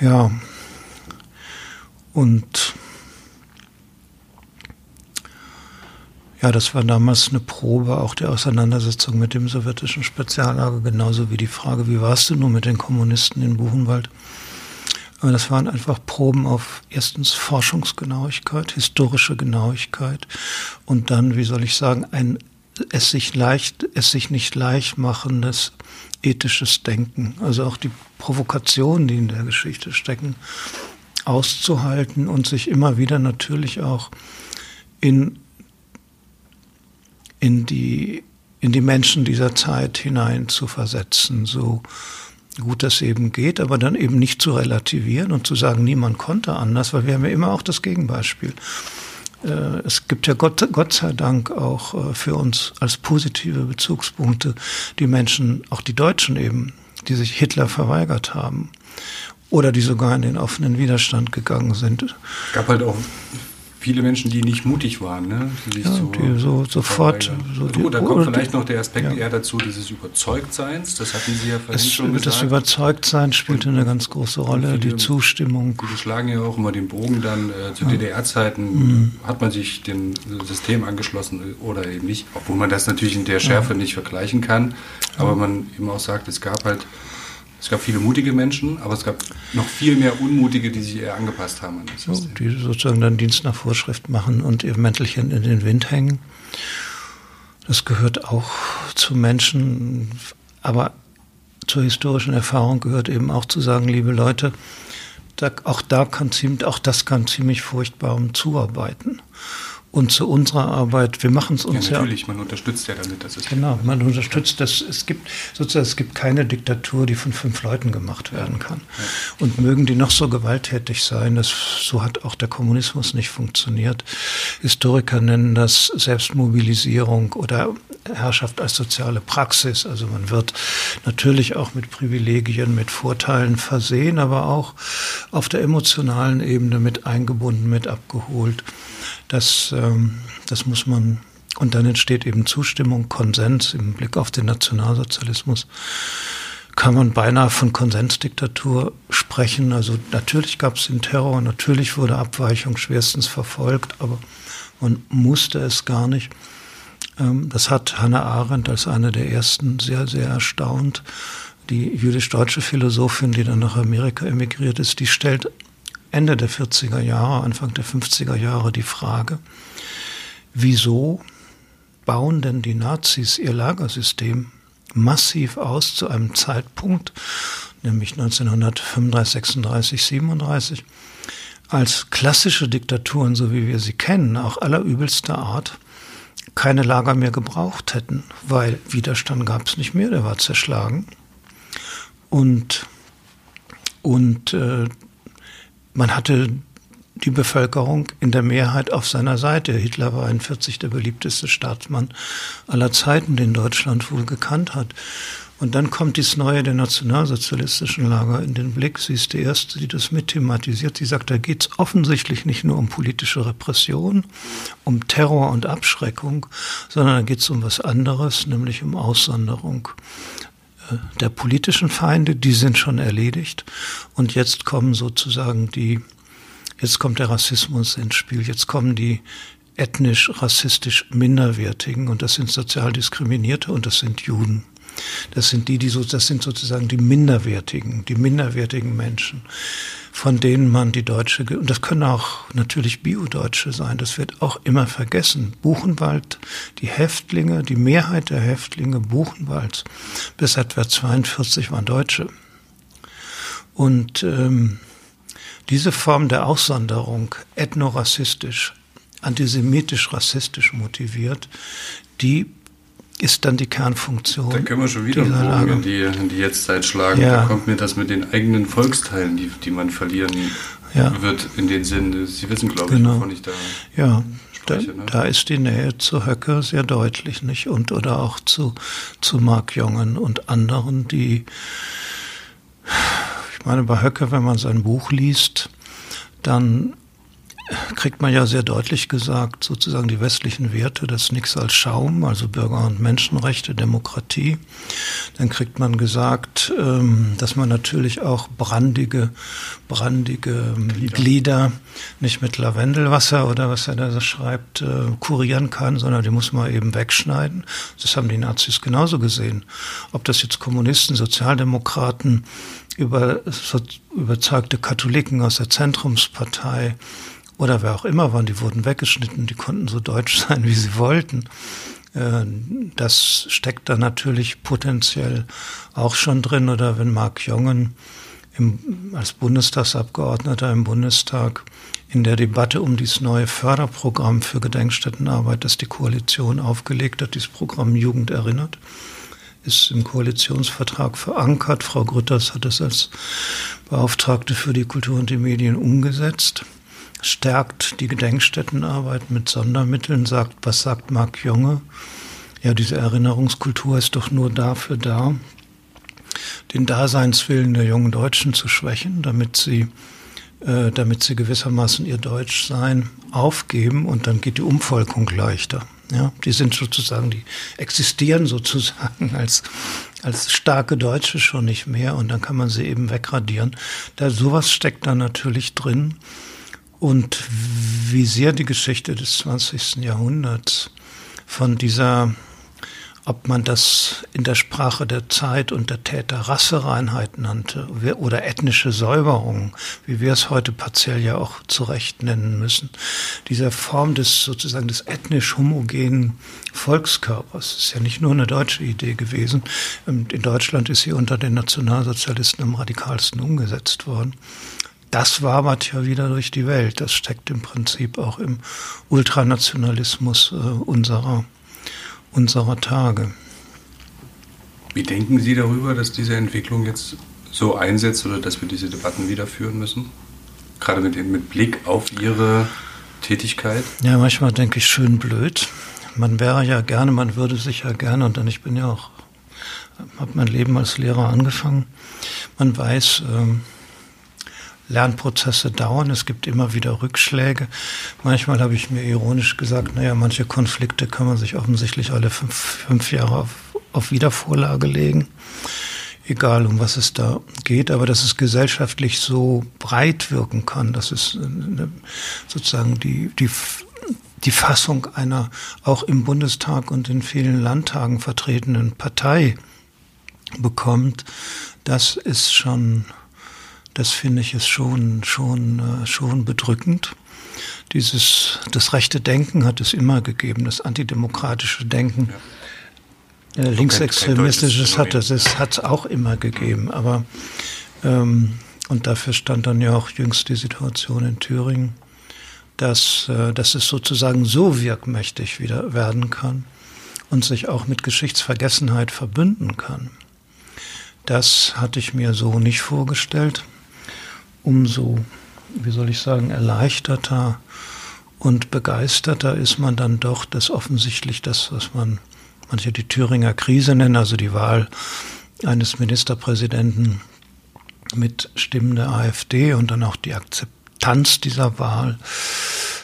Ja, und ja, das war damals eine Probe auch der Auseinandersetzung mit dem sowjetischen Speziallager, genauso wie die Frage, wie warst du nun mit den Kommunisten in Buchenwald? Aber das waren einfach Proben auf erstens Forschungsgenauigkeit, historische Genauigkeit und dann, wie soll ich sagen, ein es sich leicht, es sich nicht leicht machendes ethisches Denken. Also auch die Provokationen, die in der Geschichte stecken, auszuhalten und sich immer wieder natürlich auch in, in die, in die Menschen dieser Zeit hinein zu versetzen, so gut das eben geht, aber dann eben nicht zu relativieren und zu sagen, niemand konnte anders, weil wir haben ja immer auch das Gegenbeispiel. Äh, es gibt ja Gott, Gott sei Dank auch äh, für uns als positive Bezugspunkte die Menschen, auch die Deutschen eben, die sich Hitler verweigert haben oder die sogar in den offenen Widerstand gegangen sind. Es gab halt auch viele Menschen, die nicht mutig waren, ne? die ja, so, die so sofort. So Gut, da kommt vielleicht noch der Aspekt ja. eher dazu dieses Überzeugtseins. Das hatten Sie ja vorhin es, schon gesagt. Das Überzeugtsein spielte eine ganz große Rolle, viele, die Zustimmung. Die schlagen ja auch immer den Bogen dann. Äh, zu ja. DDR-Zeiten mhm. hat man sich dem System angeschlossen oder eben nicht. Obwohl man das natürlich in der Schärfe nicht vergleichen kann. Aber man eben auch sagt, es gab halt es gab viele mutige Menschen, aber es gab noch viel mehr Unmutige, die sich eher angepasst haben an das System. Die sozusagen dann Dienst nach Vorschrift machen und ihr Mäntelchen in den Wind hängen. Das gehört auch zu Menschen, aber zur historischen Erfahrung gehört eben auch zu sagen, liebe Leute, da, auch, da kann ziemlich, auch das kann ziemlich furchtbar um zuarbeiten und zu unserer Arbeit. Wir machen es uns ja. Natürlich, ja, man unterstützt ja damit, dass es. Genau, man unterstützt das. Es gibt sozusagen, es gibt keine Diktatur, die von fünf Leuten gemacht werden kann. Ja. Und mögen die noch so gewalttätig sein, das, so hat auch der Kommunismus nicht funktioniert. Historiker nennen das Selbstmobilisierung oder Herrschaft als soziale Praxis. Also man wird natürlich auch mit Privilegien, mit Vorteilen versehen, aber auch auf der emotionalen Ebene mit eingebunden, mit abgeholt. Das, ähm, das muss man, und dann entsteht eben Zustimmung, Konsens im Blick auf den Nationalsozialismus. Kann man beinahe von Konsensdiktatur sprechen. Also natürlich gab es den Terror, natürlich wurde Abweichung schwerstens verfolgt, aber man musste es gar nicht. Ähm, das hat Hannah Arendt als eine der ersten sehr, sehr erstaunt. Die jüdisch-deutsche Philosophin, die dann nach Amerika emigriert ist, die stellt Ende der 40er Jahre, Anfang der 50er Jahre die Frage, wieso bauen denn die Nazis ihr Lagersystem massiv aus zu einem Zeitpunkt, nämlich 1935, 36, 37, als klassische Diktaturen, so wie wir sie kennen, auch allerübelster Art, keine Lager mehr gebraucht hätten, weil Widerstand gab es nicht mehr, der war zerschlagen. Und, und äh, man hatte die Bevölkerung in der Mehrheit auf seiner Seite. Hitler war 41 der beliebteste Staatsmann aller Zeiten, den Deutschland wohl gekannt hat. Und dann kommt dies Neue der nationalsozialistischen Lager in den Blick. Sie ist die Erste, die das mit thematisiert. Sie sagt, da geht es offensichtlich nicht nur um politische Repression, um Terror und Abschreckung, sondern da geht es um was anderes, nämlich um Aussonderung der politischen Feinde, die sind schon erledigt. Und jetzt kommen sozusagen die, jetzt kommt der Rassismus ins Spiel, jetzt kommen die ethnisch, rassistisch Minderwertigen und das sind sozial Diskriminierte und das sind Juden. Das sind die, die so, das sind sozusagen die minderwertigen, die minderwertigen Menschen, von denen man die deutsche, und das können auch natürlich Bio-Deutsche sein, das wird auch immer vergessen. Buchenwald, die Häftlinge, die Mehrheit der Häftlinge Buchenwalds bis etwa 42 waren Deutsche. Und ähm, diese Form der Aussonderung, ethnorassistisch, antisemitisch-rassistisch motiviert, die ist dann die Kernfunktion. Da können wir schon wieder Bogen in die, in die Jetztzeit schlagen. Ja. Da kommt mir das mit den eigenen Volksteilen, die, die man verlieren ja. wird, in den Sinn. Sie wissen, glaube genau. ich, wovon ich da ja. Spreche, da, ne? da, ist die Nähe zu Höcke sehr deutlich, nicht? Und oder auch zu, zu Mark Jongen und anderen, die ich meine, bei Höcke, wenn man sein Buch liest, dann kriegt man ja sehr deutlich gesagt, sozusagen die westlichen Werte, das nichts als Schaum, also Bürger- und Menschenrechte, Demokratie. Dann kriegt man gesagt, ähm, dass man natürlich auch brandige, brandige Glieder, Glieder nicht mit Lavendelwasser oder was er da schreibt, äh, kurieren kann, sondern die muss man eben wegschneiden. Das haben die Nazis genauso gesehen. Ob das jetzt Kommunisten, Sozialdemokraten, über, überzeugte Katholiken aus der Zentrumspartei, oder wer auch immer waren, die wurden weggeschnitten, die konnten so deutsch sein, wie sie wollten. Äh, das steckt da natürlich potenziell auch schon drin. Oder wenn Mark Jongen im, als Bundestagsabgeordneter im Bundestag in der Debatte um dieses neue Förderprogramm für Gedenkstättenarbeit, das die Koalition aufgelegt hat, dieses Programm Jugend erinnert, ist im Koalitionsvertrag verankert. Frau Grütters hat es als Beauftragte für die Kultur und die Medien umgesetzt stärkt die Gedenkstättenarbeit mit Sondermitteln, sagt, was sagt Marc Junge? Ja, diese Erinnerungskultur ist doch nur dafür da, den Daseinswillen der jungen Deutschen zu schwächen, damit sie, äh, damit sie gewissermaßen ihr Deutschsein aufgeben und dann geht die Umvolkung leichter. Ja, die sind sozusagen, die existieren sozusagen als, als starke Deutsche schon nicht mehr und dann kann man sie eben wegradieren. Da sowas steckt da natürlich drin. Und wie sehr die Geschichte des 20. Jahrhunderts von dieser, ob man das in der Sprache der Zeit und der Täter Rassereinheit nannte oder ethnische Säuberung, wie wir es heute partiell ja auch zurecht nennen müssen, dieser Form des sozusagen des ethnisch homogenen Volkskörpers ist ja nicht nur eine deutsche Idee gewesen. In Deutschland ist sie unter den Nationalsozialisten am radikalsten umgesetzt worden das wabert ja wieder durch die Welt. Das steckt im Prinzip auch im Ultranationalismus äh, unserer, unserer Tage. Wie denken Sie darüber, dass diese Entwicklung jetzt so einsetzt oder dass wir diese Debatten wieder führen müssen? Gerade mit, mit Blick auf Ihre Tätigkeit? Ja, manchmal denke ich schön blöd. Man wäre ja gerne, man würde sich ja gerne, und dann ich bin ja auch, habe mein Leben als Lehrer angefangen. Man weiß, ähm, Lernprozesse dauern. Es gibt immer wieder Rückschläge. Manchmal habe ich mir ironisch gesagt, naja, manche Konflikte kann man sich offensichtlich alle fünf, fünf Jahre auf, auf Wiedervorlage legen. Egal, um was es da geht, aber dass es gesellschaftlich so breit wirken kann, dass es eine, sozusagen die, die, die Fassung einer auch im Bundestag und in vielen Landtagen vertretenen Partei bekommt, das ist schon das finde ich ist schon, schon, äh, schon bedrückend. Dieses, das rechte Denken hat es immer gegeben, das antidemokratische Denken. Ja. Äh, linksextremistisches hat es, es hat es auch immer gegeben, aber ähm, und dafür stand dann ja auch jüngst die Situation in Thüringen, dass, äh, dass es sozusagen so wirkmächtig wieder werden kann und sich auch mit Geschichtsvergessenheit verbünden kann. Das hatte ich mir so nicht vorgestellt umso wie soll ich sagen, erleichterter und begeisterter ist man dann doch, dass offensichtlich das, was man manche die Thüringer Krise nennen, also die Wahl eines Ministerpräsidenten mit Stimmen der AfD und dann auch die Akzeptanz dieser Wahl,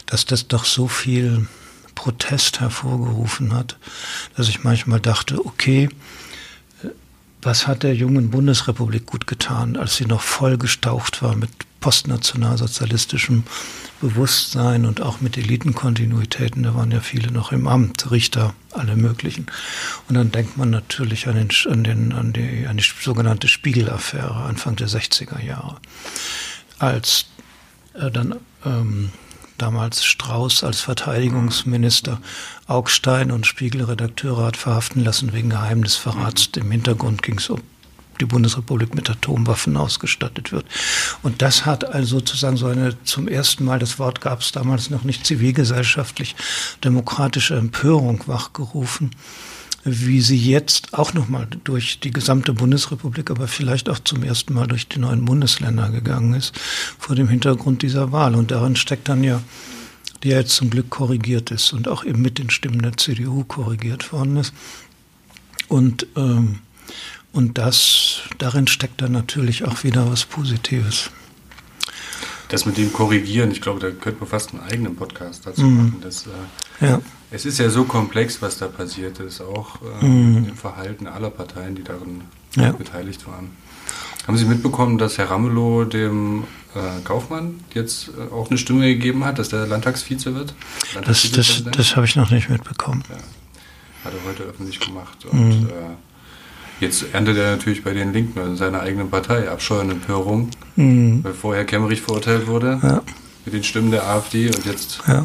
dass das doch so viel Protest hervorgerufen hat, dass ich manchmal dachte, okay, was hat der jungen Bundesrepublik gut getan, als sie noch vollgestaucht war mit postnationalsozialistischem Bewusstsein und auch mit Elitenkontinuitäten. Da waren ja viele noch im Amt, Richter, alle möglichen. Und dann denkt man natürlich an, den, an, den, an, die, an die sogenannte Spiegelaffäre Anfang der 60er Jahre. Als äh, dann ähm, damals Strauß als Verteidigungsminister Augstein und Spiegelredakteure hat verhaften lassen wegen Geheimnisverrats. Im Hintergrund ging es um die Bundesrepublik mit Atomwaffen ausgestattet wird. Und das hat also sozusagen so eine zum ersten Mal, das Wort gab es damals noch nicht, zivilgesellschaftlich demokratische Empörung wachgerufen wie sie jetzt auch nochmal durch die gesamte Bundesrepublik, aber vielleicht auch zum ersten Mal durch die neuen Bundesländer gegangen ist, vor dem Hintergrund dieser Wahl. Und darin steckt dann ja, die ja jetzt zum Glück korrigiert ist und auch eben mit den Stimmen der CDU korrigiert worden ist. Und ähm, und das, darin steckt dann natürlich auch wieder was Positives. Das mit dem Korrigieren, ich glaube, da könnte man fast einen eigenen Podcast dazu mhm. machen. Das, äh, ja. Es ist ja so komplex, was da passiert ist, auch äh, mhm. im Verhalten aller Parteien, die darin ja. beteiligt waren. Haben Sie mitbekommen, dass Herr Ramelow dem äh, Kaufmann jetzt äh, auch eine Stimme gegeben hat, dass der Landtagsvize wird? Landtagsvize das das, das habe ich noch nicht mitbekommen. Ja. Hat er heute öffentlich gemacht. Und mhm. Jetzt erntet er natürlich bei den Linken in seiner eigenen Partei Abscheu und Empörung, mhm. weil vorher Kemmerich verurteilt wurde ja. mit den Stimmen der AfD und jetzt. Ja.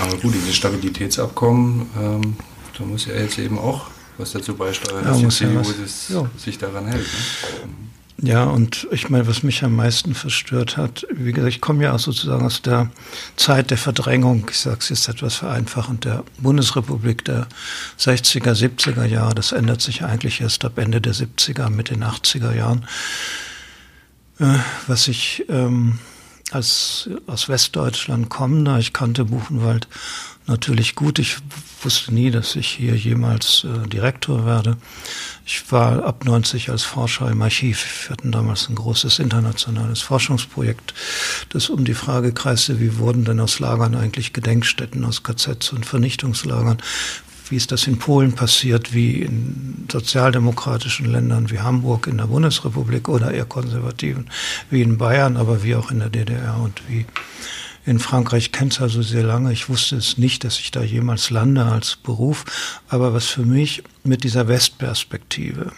Aber gut, dieses Stabilitätsabkommen, ähm, da muss er jetzt eben auch was dazu beisteuern, ja, dass die CDU ja sich daran hält. Ne? Ja, und ich meine, was mich am meisten verstört hat, wie gesagt, ich komme ja sozusagen aus der Zeit der Verdrängung, ich sage es jetzt etwas vereinfachend, der Bundesrepublik der 60er, 70er Jahre. Das ändert sich eigentlich erst ab Ende der 70er, mit den 80er Jahren. Äh, was ich ähm, als aus Westdeutschland kommender, ich kannte Buchenwald natürlich gut. Ich wusste nie, dass ich hier jemals äh, Direktor werde. Ich war ab 90 als Forscher im Archiv. Wir hatten damals ein großes internationales Forschungsprojekt, das um die Frage kreiste, wie wurden denn aus Lagern eigentlich Gedenkstätten, aus KZs und Vernichtungslagern? Wie ist das in Polen passiert, wie in sozialdemokratischen Ländern wie Hamburg in der Bundesrepublik oder eher konservativen, wie in Bayern, aber wie auch in der DDR und wie in Frankreich kennt es also sehr lange. Ich wusste es nicht, dass ich da jemals lande als Beruf. Aber was für mich mit dieser Westperspektive,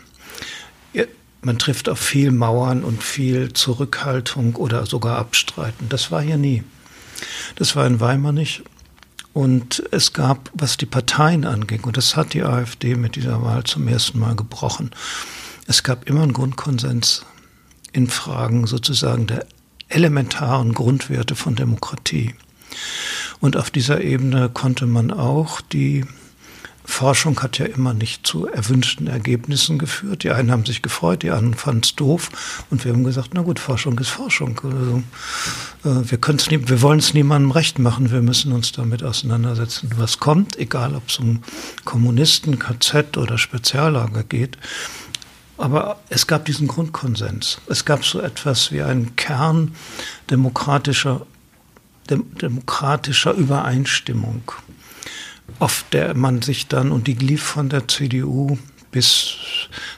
man trifft auf viel Mauern und viel Zurückhaltung oder sogar Abstreiten. Das war hier nie. Das war in Weimar nicht. Und es gab, was die Parteien anging, und das hat die AfD mit dieser Wahl zum ersten Mal gebrochen, es gab immer einen Grundkonsens in Fragen sozusagen der elementaren Grundwerte von Demokratie. Und auf dieser Ebene konnte man auch die Forschung hat ja immer nicht zu erwünschten Ergebnissen geführt. Die einen haben sich gefreut, die anderen fanden es doof. Und wir haben gesagt, na gut, Forschung ist Forschung. Also, äh, wir, wir wollen es niemandem recht machen, wir müssen uns damit auseinandersetzen. Was kommt, egal ob es um Kommunisten, KZ oder Speziallager geht, aber es gab diesen Grundkonsens. Es gab so etwas wie einen Kern demokratischer, dem, demokratischer Übereinstimmung, auf der man sich dann, und die lief von der CDU bis,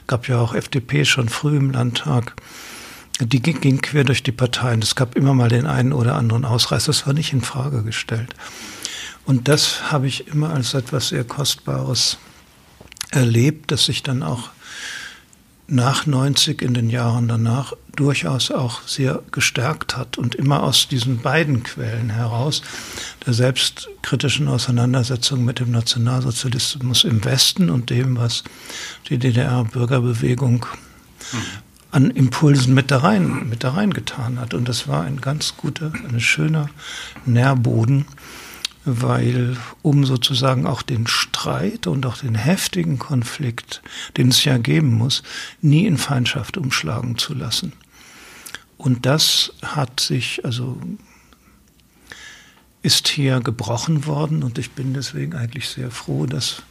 gab ja auch FDP schon früh im Landtag, die ging quer durch die Parteien. Es gab immer mal den einen oder anderen Ausreißer. Das war nicht in Frage gestellt. Und das habe ich immer als etwas sehr Kostbares erlebt, dass sich dann auch nach 90 in den Jahren danach durchaus auch sehr gestärkt hat und immer aus diesen beiden Quellen heraus der selbstkritischen Auseinandersetzung mit dem Nationalsozialismus im Westen und dem, was die DDR-Bürgerbewegung an Impulsen mit da rein, mit da reingetan hat. Und das war ein ganz guter, ein schöner Nährboden weil um sozusagen auch den Streit und auch den heftigen Konflikt, den es ja geben muss, nie in Feindschaft umschlagen zu lassen. Und das hat sich, also ist hier gebrochen worden und ich bin deswegen eigentlich sehr froh, dass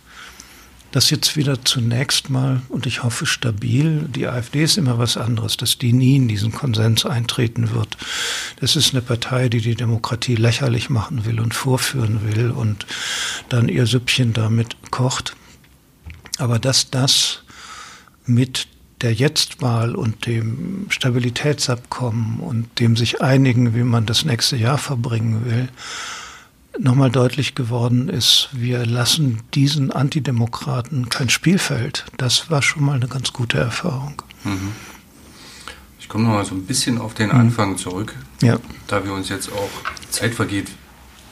das jetzt wieder zunächst mal, und ich hoffe stabil, die AfD ist immer was anderes, dass die nie in diesen Konsens eintreten wird. Das ist eine Partei, die die Demokratie lächerlich machen will und vorführen will und dann ihr Süppchen damit kocht. Aber dass das mit der Jetztwahl und dem Stabilitätsabkommen und dem sich einigen, wie man das nächste Jahr verbringen will, nochmal deutlich geworden ist, wir lassen diesen Antidemokraten kein Spielfeld. Das war schon mal eine ganz gute Erfahrung. Mhm. Ich komme nochmal so ein bisschen auf den Anfang zurück, ja. da wir uns jetzt auch, Zeit vergeht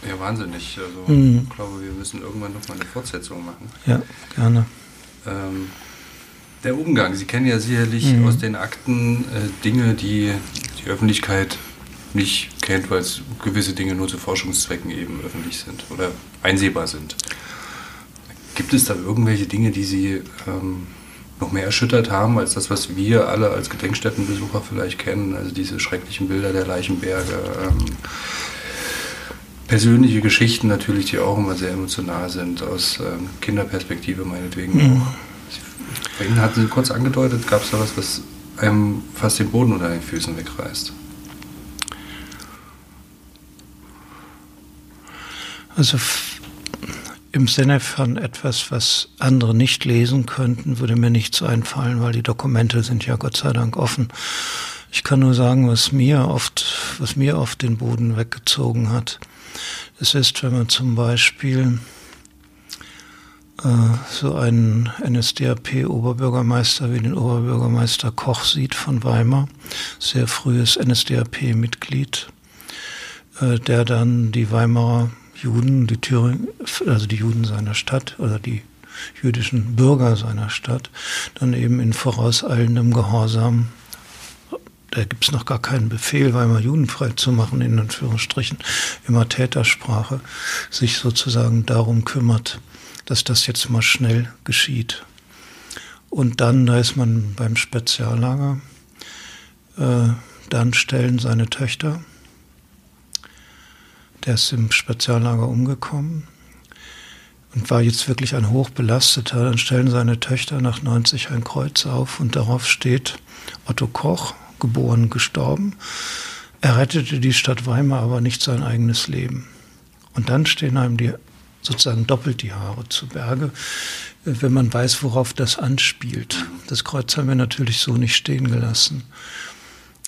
ja wahnsinnig. Also mhm. ich glaube, wir müssen irgendwann nochmal eine Fortsetzung machen. Ja, gerne. Ähm, der Umgang, Sie kennen ja sicherlich mhm. aus den Akten äh, Dinge, die die Öffentlichkeit nicht kennt, weil gewisse Dinge nur zu Forschungszwecken eben öffentlich sind oder einsehbar sind. Gibt es da irgendwelche Dinge, die Sie ähm, noch mehr erschüttert haben, als das, was wir alle als Gedenkstättenbesucher vielleicht kennen? Also diese schrecklichen Bilder der Leichenberge, ähm, persönliche Geschichten natürlich, die auch immer sehr emotional sind, aus ähm, Kinderperspektive meinetwegen mhm. auch. Bei Ihnen hatten Sie kurz angedeutet, gab es da was, was einem fast den Boden unter den Füßen wegreißt? Also im Sinne von etwas, was andere nicht lesen könnten, würde mir nichts einfallen, weil die Dokumente sind ja Gott sei Dank offen. Ich kann nur sagen, was mir oft, was mir oft den Boden weggezogen hat. Es ist, wenn man zum Beispiel äh, so einen NSDAP-Oberbürgermeister wie den Oberbürgermeister Koch sieht von Weimar, sehr frühes NSDAP-Mitglied, äh, der dann die Weimarer Juden, die Thüringen, also die Juden seiner Stadt oder die jüdischen Bürger seiner Stadt, dann eben in vorauseilendem Gehorsam, da gibt es noch gar keinen Befehl, Weimar judenfrei zu machen, in Anführungsstrichen, immer Tätersprache, sich sozusagen darum kümmert, dass das jetzt mal schnell geschieht. Und dann, da ist man beim Speziallager, äh, dann stellen seine Töchter der ist im Speziallager umgekommen und war jetzt wirklich ein hochbelasteter. Dann stellen seine Töchter nach 90 ein Kreuz auf und darauf steht Otto Koch, geboren, gestorben. Er rettete die Stadt Weimar, aber nicht sein eigenes Leben. Und dann stehen einem die sozusagen doppelt die Haare zu Berge, wenn man weiß, worauf das anspielt. Das Kreuz haben wir natürlich so nicht stehen gelassen.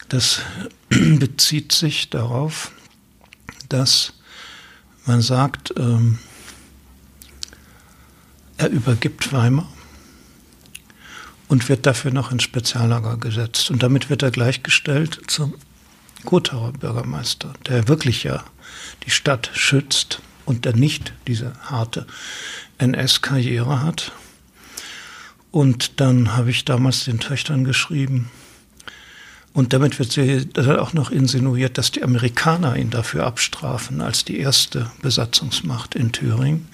Das bezieht sich darauf, dass man sagt, ähm, er übergibt Weimar und wird dafür noch ins Speziallager gesetzt. Und damit wird er gleichgestellt zum Gotauer Bürgermeister, der wirklich ja die Stadt schützt und der nicht diese harte NS-Karriere hat. Und dann habe ich damals den Töchtern geschrieben, und damit wird sie auch noch insinuiert, dass die Amerikaner ihn dafür abstrafen als die erste Besatzungsmacht in Thüringen.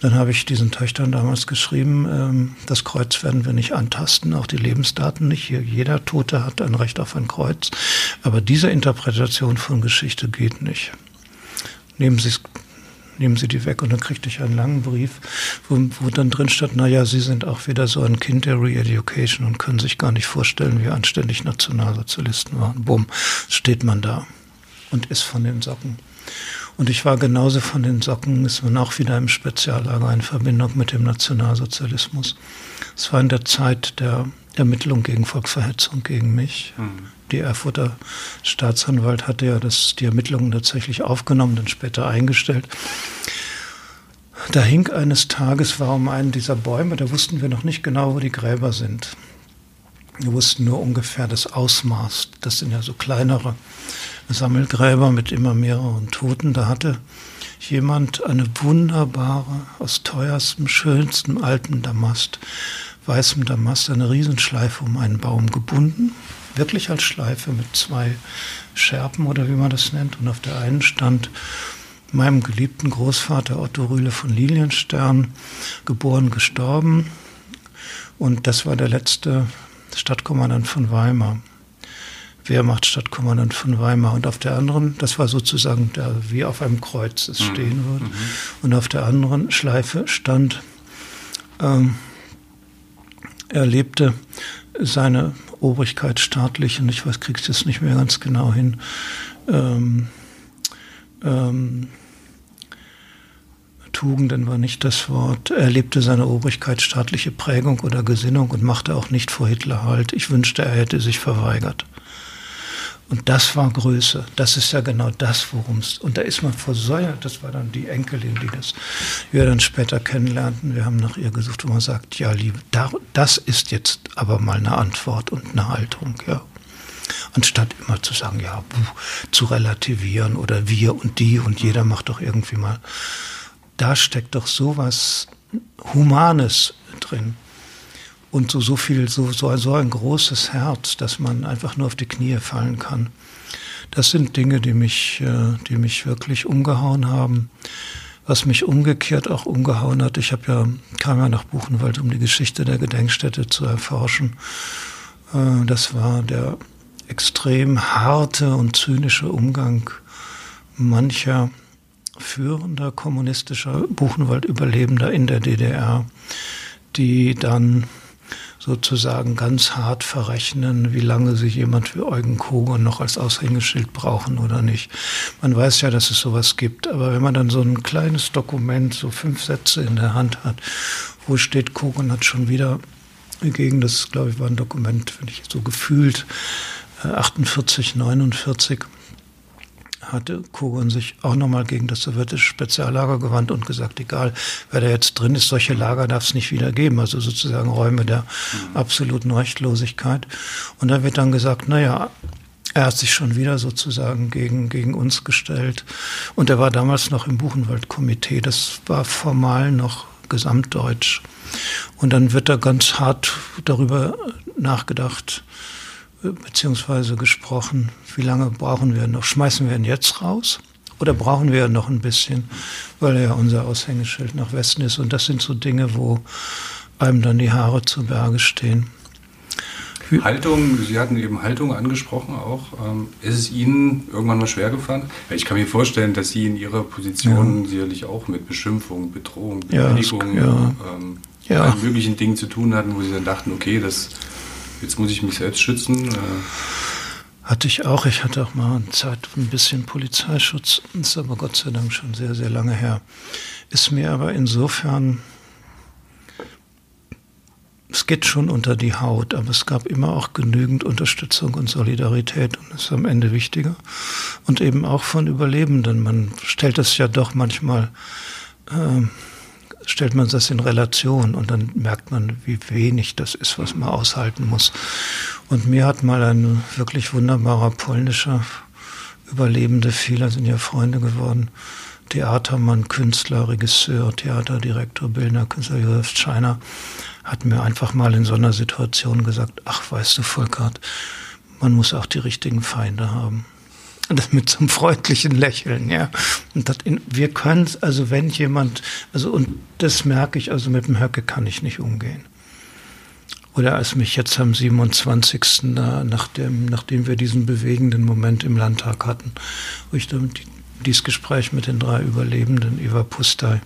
Dann habe ich diesen Töchtern damals geschrieben, ähm, das Kreuz werden wir nicht antasten, auch die Lebensdaten nicht. Jeder Tote hat ein Recht auf ein Kreuz. Aber diese Interpretation von Geschichte geht nicht. Nehmen Sie es nehmen Sie die weg. Und dann kriegte ich einen langen Brief, wo, wo dann drin stand, naja, Sie sind auch wieder so ein Kind der Re-Education und können sich gar nicht vorstellen, wie anständig Nationalsozialisten waren. Bumm, steht man da und ist von den Socken. Und ich war genauso von den Socken, ist man auch wieder im Speziallager in Verbindung mit dem Nationalsozialismus. Es war in der Zeit der Ermittlung gegen Volksverhetzung gegen mich. Mhm. Die Erfurter Staatsanwalt hatte ja das, die Ermittlungen tatsächlich aufgenommen, dann später eingestellt. Da hing eines Tages, war um einen dieser Bäume, da wussten wir noch nicht genau, wo die Gräber sind. Wir wussten nur ungefähr das Ausmaß. Das sind ja so kleinere Sammelgräber mit immer mehreren Toten. Da hatte jemand eine wunderbare, aus teuerstem, schönstem alten Damast, weißem Damast, eine Riesenschleife um einen Baum gebunden wirklich als Schleife mit zwei Scherben oder wie man das nennt. Und auf der einen stand meinem geliebten Großvater Otto Rühle von Lilienstern, geboren, gestorben. Und das war der letzte Stadtkommandant von Weimar. Wehrmachtstadtkommandant von Weimar. Und auf der anderen, das war sozusagen da, wie auf einem Kreuz es mhm. stehen würde. Mhm. Und auf der anderen Schleife stand, ähm, er lebte seine Obrigkeit staatlich, und ich weiß, ich das nicht mehr ganz genau hin, ähm, ähm, Tugenden war nicht das Wort. Er lebte seine Obrigkeit staatliche Prägung oder Gesinnung und machte auch nicht vor Hitler Halt. Ich wünschte, er hätte sich verweigert. Und das war Größe. Das ist ja genau das, worum es. Und da ist man versäuert. Das war dann die Enkelin, die das wir dann später kennenlernten. Wir haben nach ihr gesucht, wo man sagt, ja, liebe, das ist jetzt aber mal eine Antwort und eine Haltung, ja. Anstatt immer zu sagen, ja, zu relativieren oder wir und die und jeder macht doch irgendwie mal. Da steckt doch sowas Humanes drin und so, so viel, so, so, so ein großes Herz, dass man einfach nur auf die Knie fallen kann. Das sind Dinge, die mich, äh, die mich wirklich umgehauen haben. Was mich umgekehrt auch umgehauen hat, ich habe ja, kam ja nach Buchenwald, um die Geschichte der Gedenkstätte zu erforschen. Äh, das war der extrem harte und zynische Umgang mancher führender kommunistischer Buchenwald-Überlebender in der DDR, die dann sozusagen ganz hart verrechnen, wie lange sich jemand wie Eugen Kogon noch als Aushängeschild brauchen oder nicht. Man weiß ja, dass es sowas gibt, aber wenn man dann so ein kleines Dokument, so fünf Sätze in der Hand hat, wo steht, Kogon hat schon wieder gegen das, glaube ich, war ein Dokument, wenn ich so gefühlt, 48, äh, 49, hatte Kogon sich auch nochmal gegen das sowjetische Speziallager gewandt und gesagt, egal, wer da jetzt drin ist, solche Lager darf es nicht wieder geben. Also sozusagen Räume der mhm. absoluten Rechtlosigkeit. Und da wird dann gesagt, naja, er hat sich schon wieder sozusagen gegen, gegen uns gestellt. Und er war damals noch im Buchenwald-Komitee. Das war formal noch gesamtdeutsch. Und dann wird da ganz hart darüber nachgedacht, beziehungsweise gesprochen, wie lange brauchen wir noch? Schmeißen wir ihn jetzt raus? Oder brauchen wir noch ein bisschen, weil er ja unser Aushängeschild nach Westen ist? Und das sind so Dinge, wo einem dann die Haare zu Berge stehen. Haltung, Sie hatten eben Haltung angesprochen auch. Ähm, ist es Ihnen irgendwann mal schwer gefallen? Ich kann mir vorstellen, dass Sie in Ihrer Position ja. sicherlich auch mit Beschimpfung, Bedrohung, Beleidigung, ja, ja. Ähm, ja. allen möglichen Dingen zu tun hatten, wo Sie dann dachten, okay, das Jetzt muss ich mich selbst schützen. Äh. Hatte ich auch. Ich hatte auch mal eine Zeit ein bisschen Polizeischutz. Ist aber Gott sei Dank schon sehr, sehr lange her. Ist mir aber insofern, es geht schon unter die Haut, aber es gab immer auch genügend Unterstützung und Solidarität und das ist am Ende wichtiger. Und eben auch von Überlebenden. Man stellt das ja doch manchmal äh, stellt man das in Relation und dann merkt man, wie wenig das ist, was man aushalten muss. Und mir hat mal ein wirklich wunderbarer polnischer Überlebende, viele sind ja Freunde geworden, Theatermann, Künstler, Regisseur, Theaterdirektor, Bildner, Künstler Josef Scheiner, hat mir einfach mal in so einer Situation gesagt, ach, weißt du, Volkart, man muss auch die richtigen Feinde haben. Das mit so einem freundlichen Lächeln, ja. Und das in, wir können es, also wenn jemand, also und das merke ich, also mit dem Höcke kann ich nicht umgehen. Oder als mich jetzt am 27. nach dem, nachdem wir diesen bewegenden Moment im Landtag hatten, wo ich dann dieses Gespräch mit den drei Überlebenden, Eva Pustay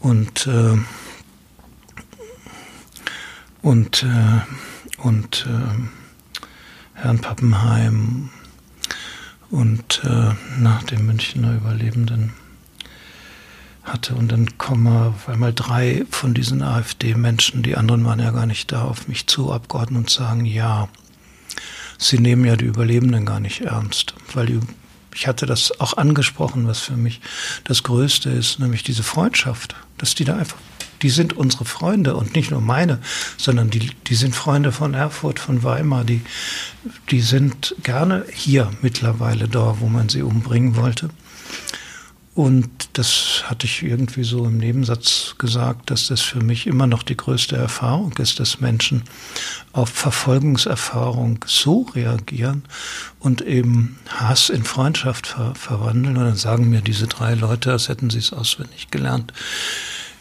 und, äh, und, äh, und äh, Herrn Pappenheim und äh, nach dem Münchner Überlebenden hatte. Und dann kommen auf einmal drei von diesen AfD-Menschen, die anderen waren ja gar nicht da, auf mich zu, Abgeordneten und sagen, ja, sie nehmen ja die Überlebenden gar nicht ernst, weil die, ich hatte das auch angesprochen, was für mich das Größte ist, nämlich diese Freundschaft, dass die da einfach die sind unsere Freunde und nicht nur meine, sondern die, die sind Freunde von Erfurt, von Weimar, die, die sind gerne hier mittlerweile da, wo man sie umbringen wollte. Und das hatte ich irgendwie so im Nebensatz gesagt, dass das für mich immer noch die größte Erfahrung ist, dass Menschen auf Verfolgungserfahrung so reagieren und eben Hass in Freundschaft ver verwandeln. Und dann sagen mir diese drei Leute, als hätten sie es auswendig gelernt,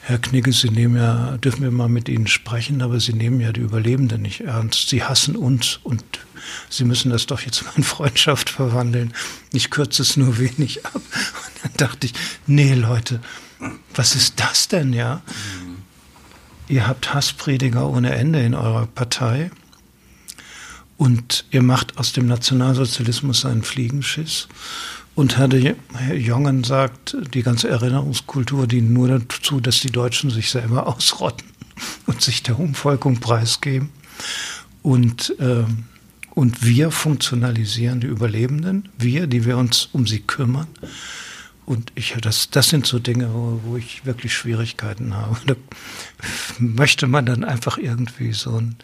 Herr Knigge, Sie nehmen ja, dürfen wir mal mit Ihnen sprechen, aber Sie nehmen ja die Überlebenden nicht ernst. Sie hassen uns und Sie müssen das doch jetzt mal in Freundschaft verwandeln. Ich kürze es nur wenig ab. Und dann dachte ich, nee, Leute, was ist das denn, ja? Mhm. Ihr habt Hassprediger ohne Ende in eurer Partei und ihr macht aus dem Nationalsozialismus einen Fliegenschiss. Und Herr, de, Jongen sagt, die ganze Erinnerungskultur dient nur dazu, dass die Deutschen sich selber ausrotten und sich der Umvolkung preisgeben. Und, äh, und wir funktionalisieren die Überlebenden, wir, die wir uns um sie kümmern. Und ich, das, das sind so Dinge, wo, wo ich wirklich Schwierigkeiten habe. Da möchte man dann einfach irgendwie so einen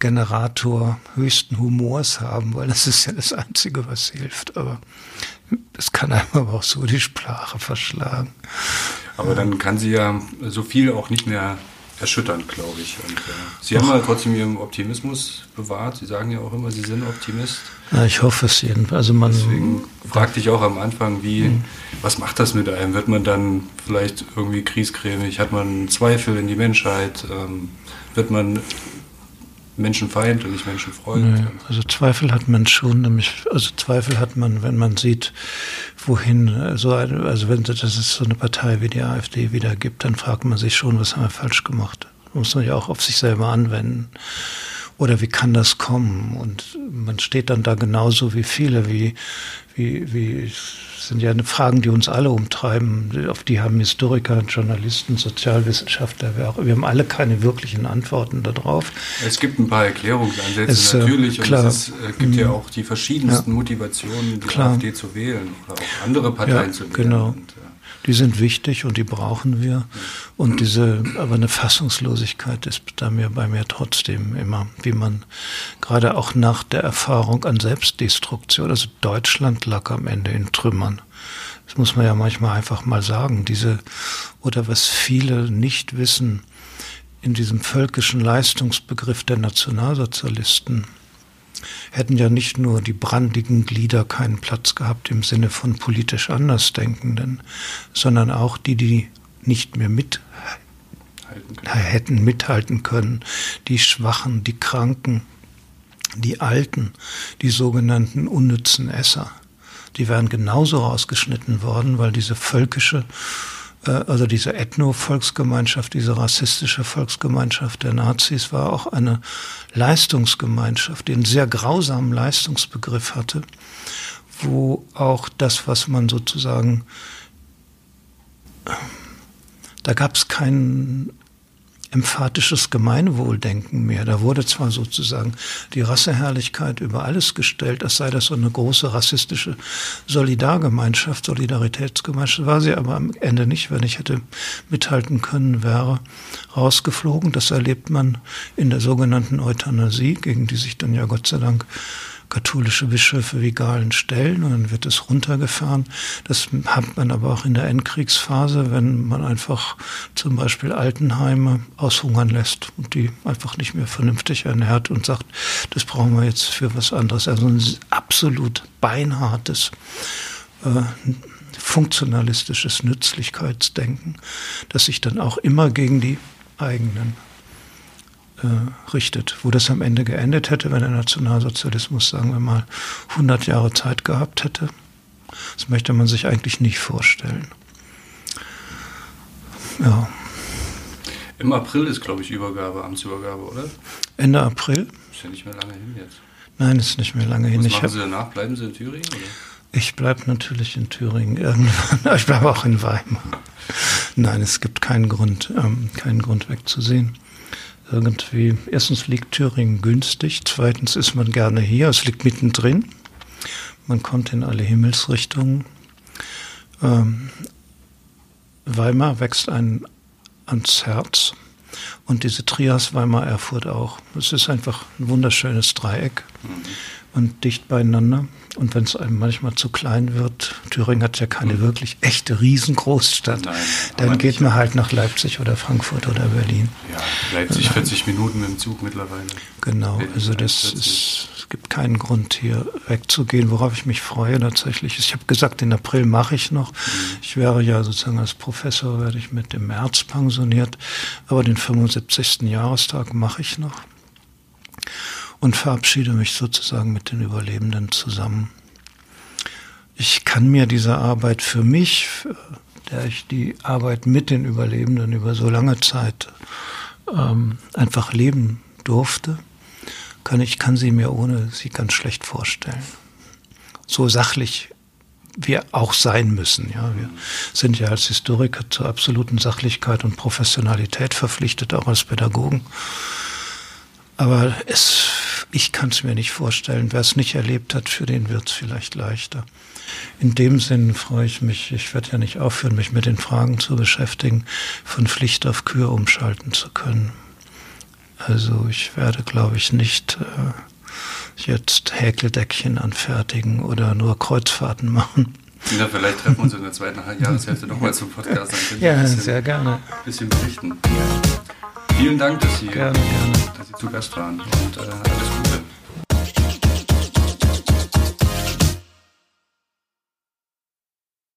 Generator höchsten Humors haben, weil das ist ja das Einzige, was hilft. Aber es kann einem aber auch so die Sprache verschlagen. Aber dann kann sie ja so viel auch nicht mehr erschütternd, glaube ich. Und, äh, Sie haben ja trotzdem Ihren Optimismus bewahrt. Sie sagen ja auch immer, Sie sind Optimist. Ja, ich hoffe es jedenfalls. Also man, Deswegen fragte ich auch am Anfang, wie, mhm. was macht das mit einem? Wird man dann vielleicht irgendwie kriescremig? Hat man Zweifel in die Menschheit? Ähm, wird man Menschenfeind und nicht Menschenfreund. Nee, also Zweifel hat man schon, nämlich, also Zweifel hat man, wenn man sieht, wohin, also, also wenn das es so eine Partei wie die AfD wieder gibt, dann fragt man sich schon, was haben wir falsch gemacht. Muss man ja auch auf sich selber anwenden. Oder wie kann das kommen? Und man steht dann da genauso wie viele, wie, wie, wie sind ja Fragen, die uns alle umtreiben. Auf die haben Historiker, Journalisten, Sozialwissenschaftler, wir, auch, wir haben alle keine wirklichen Antworten darauf. Es gibt ein paar Erklärungsansätze es, äh, natürlich klar, und es, äh, gibt ja mhm. auch die verschiedensten ja, Motivationen, die klar. AfD zu wählen oder auch andere Parteien ja, zu wählen. Genau. Und, äh, die sind wichtig und die brauchen wir. Und diese, aber eine Fassungslosigkeit ist da mir bei mir trotzdem immer, wie man gerade auch nach der Erfahrung an Selbstdestruktion, also Deutschland lag am Ende in Trümmern. Das muss man ja manchmal einfach mal sagen. Diese, oder was viele nicht wissen, in diesem völkischen Leistungsbegriff der Nationalsozialisten, hätten ja nicht nur die brandigen Glieder keinen Platz gehabt im Sinne von politisch Andersdenkenden, sondern auch die, die nicht mehr mit hätten mithalten können, die Schwachen, die Kranken, die Alten, die sogenannten unnützen Esser. Die wären genauso rausgeschnitten worden, weil diese völkische äh, also diese Ethno-Volksgemeinschaft, diese rassistische Volksgemeinschaft der Nazis war auch eine Leistungsgemeinschaft, die einen sehr grausamen Leistungsbegriff hatte, wo auch das, was man sozusagen, da gab es keinen emphatisches Gemeinwohldenken mehr. Da wurde zwar sozusagen die Rasseherrlichkeit über alles gestellt, als sei das so eine große rassistische Solidargemeinschaft, Solidaritätsgemeinschaft, war sie aber am Ende nicht. Wenn ich hätte mithalten können, wäre rausgeflogen. Das erlebt man in der sogenannten Euthanasie, gegen die sich dann ja Gott sei Dank katholische Bischöfe wie Galen stellen und dann wird es runtergefahren. Das hat man aber auch in der Endkriegsphase, wenn man einfach zum Beispiel Altenheime aushungern lässt und die einfach nicht mehr vernünftig ernährt und sagt, das brauchen wir jetzt für was anderes. Also ein absolut beinhartes äh, funktionalistisches Nützlichkeitsdenken, das sich dann auch immer gegen die eigenen äh, richtet. Wo das am Ende geendet hätte, wenn der Nationalsozialismus, sagen wir mal, 100 Jahre Zeit gehabt hätte, das möchte man sich eigentlich nicht vorstellen. Ja. Im April ist, glaube ich, Übergabe, Amtsübergabe, oder? Ende April. Ist ja nicht mehr lange hin jetzt. Nein, ist nicht mehr lange hin. Was machen Sie danach? Bleiben Sie in Thüringen? Oder? Ich bleibe natürlich in Thüringen irgendwann. Ich bleibe auch in Weimar. Nein, es gibt keinen Grund, ähm, keinen Grund wegzusehen irgendwie, erstens liegt Thüringen günstig, zweitens ist man gerne hier, es liegt mittendrin, man kommt in alle Himmelsrichtungen. Ähm, Weimar wächst ein ans Herz und diese Trias Weimar-Erfurt auch. Es ist einfach ein wunderschönes Dreieck und dicht beieinander. Und wenn es einem manchmal zu klein wird, Thüringen hat ja keine mhm. wirklich echte Riesengroßstadt, Nein, dann geht man halt nach Leipzig oder Frankfurt oder Berlin. Ja, Leipzig 40 Minuten dem Zug mittlerweile. Genau, also das ist es gibt keinen Grund, hier wegzugehen, worauf ich mich freue tatsächlich. Ich habe gesagt, in April mache ich noch. Ich wäre ja sozusagen als Professor, werde ich mit dem März pensioniert, aber den 75. Jahrestag mache ich noch und verabschiede mich sozusagen mit den Überlebenden zusammen. Ich kann mir diese Arbeit für mich, der ich die Arbeit mit den Überlebenden über so lange Zeit ähm, einfach leben durfte, kann ich kann sie mir ohne sie ganz schlecht vorstellen. So sachlich wir auch sein müssen. Ja, wir sind ja als Historiker zur absoluten Sachlichkeit und Professionalität verpflichtet, auch als Pädagogen. Aber es, ich kann es mir nicht vorstellen. Wer es nicht erlebt hat, für den wird es vielleicht leichter. In dem Sinn freue ich mich, ich werde ja nicht aufhören, mich mit den Fragen zu beschäftigen, von Pflicht auf Kür umschalten zu können. Also ich werde, glaube ich, nicht äh, jetzt Häkeldeckchen anfertigen oder nur Kreuzfahrten machen. Ja, vielleicht treffen wir uns in der zweiten Jahreshälfte nochmal zum Podcast. Ja, sehr gerne. Ein bisschen berichten. Vielen Dank, dass Sie, gerne, gerne. Dass Sie zu Gast waren und äh, alles Gute.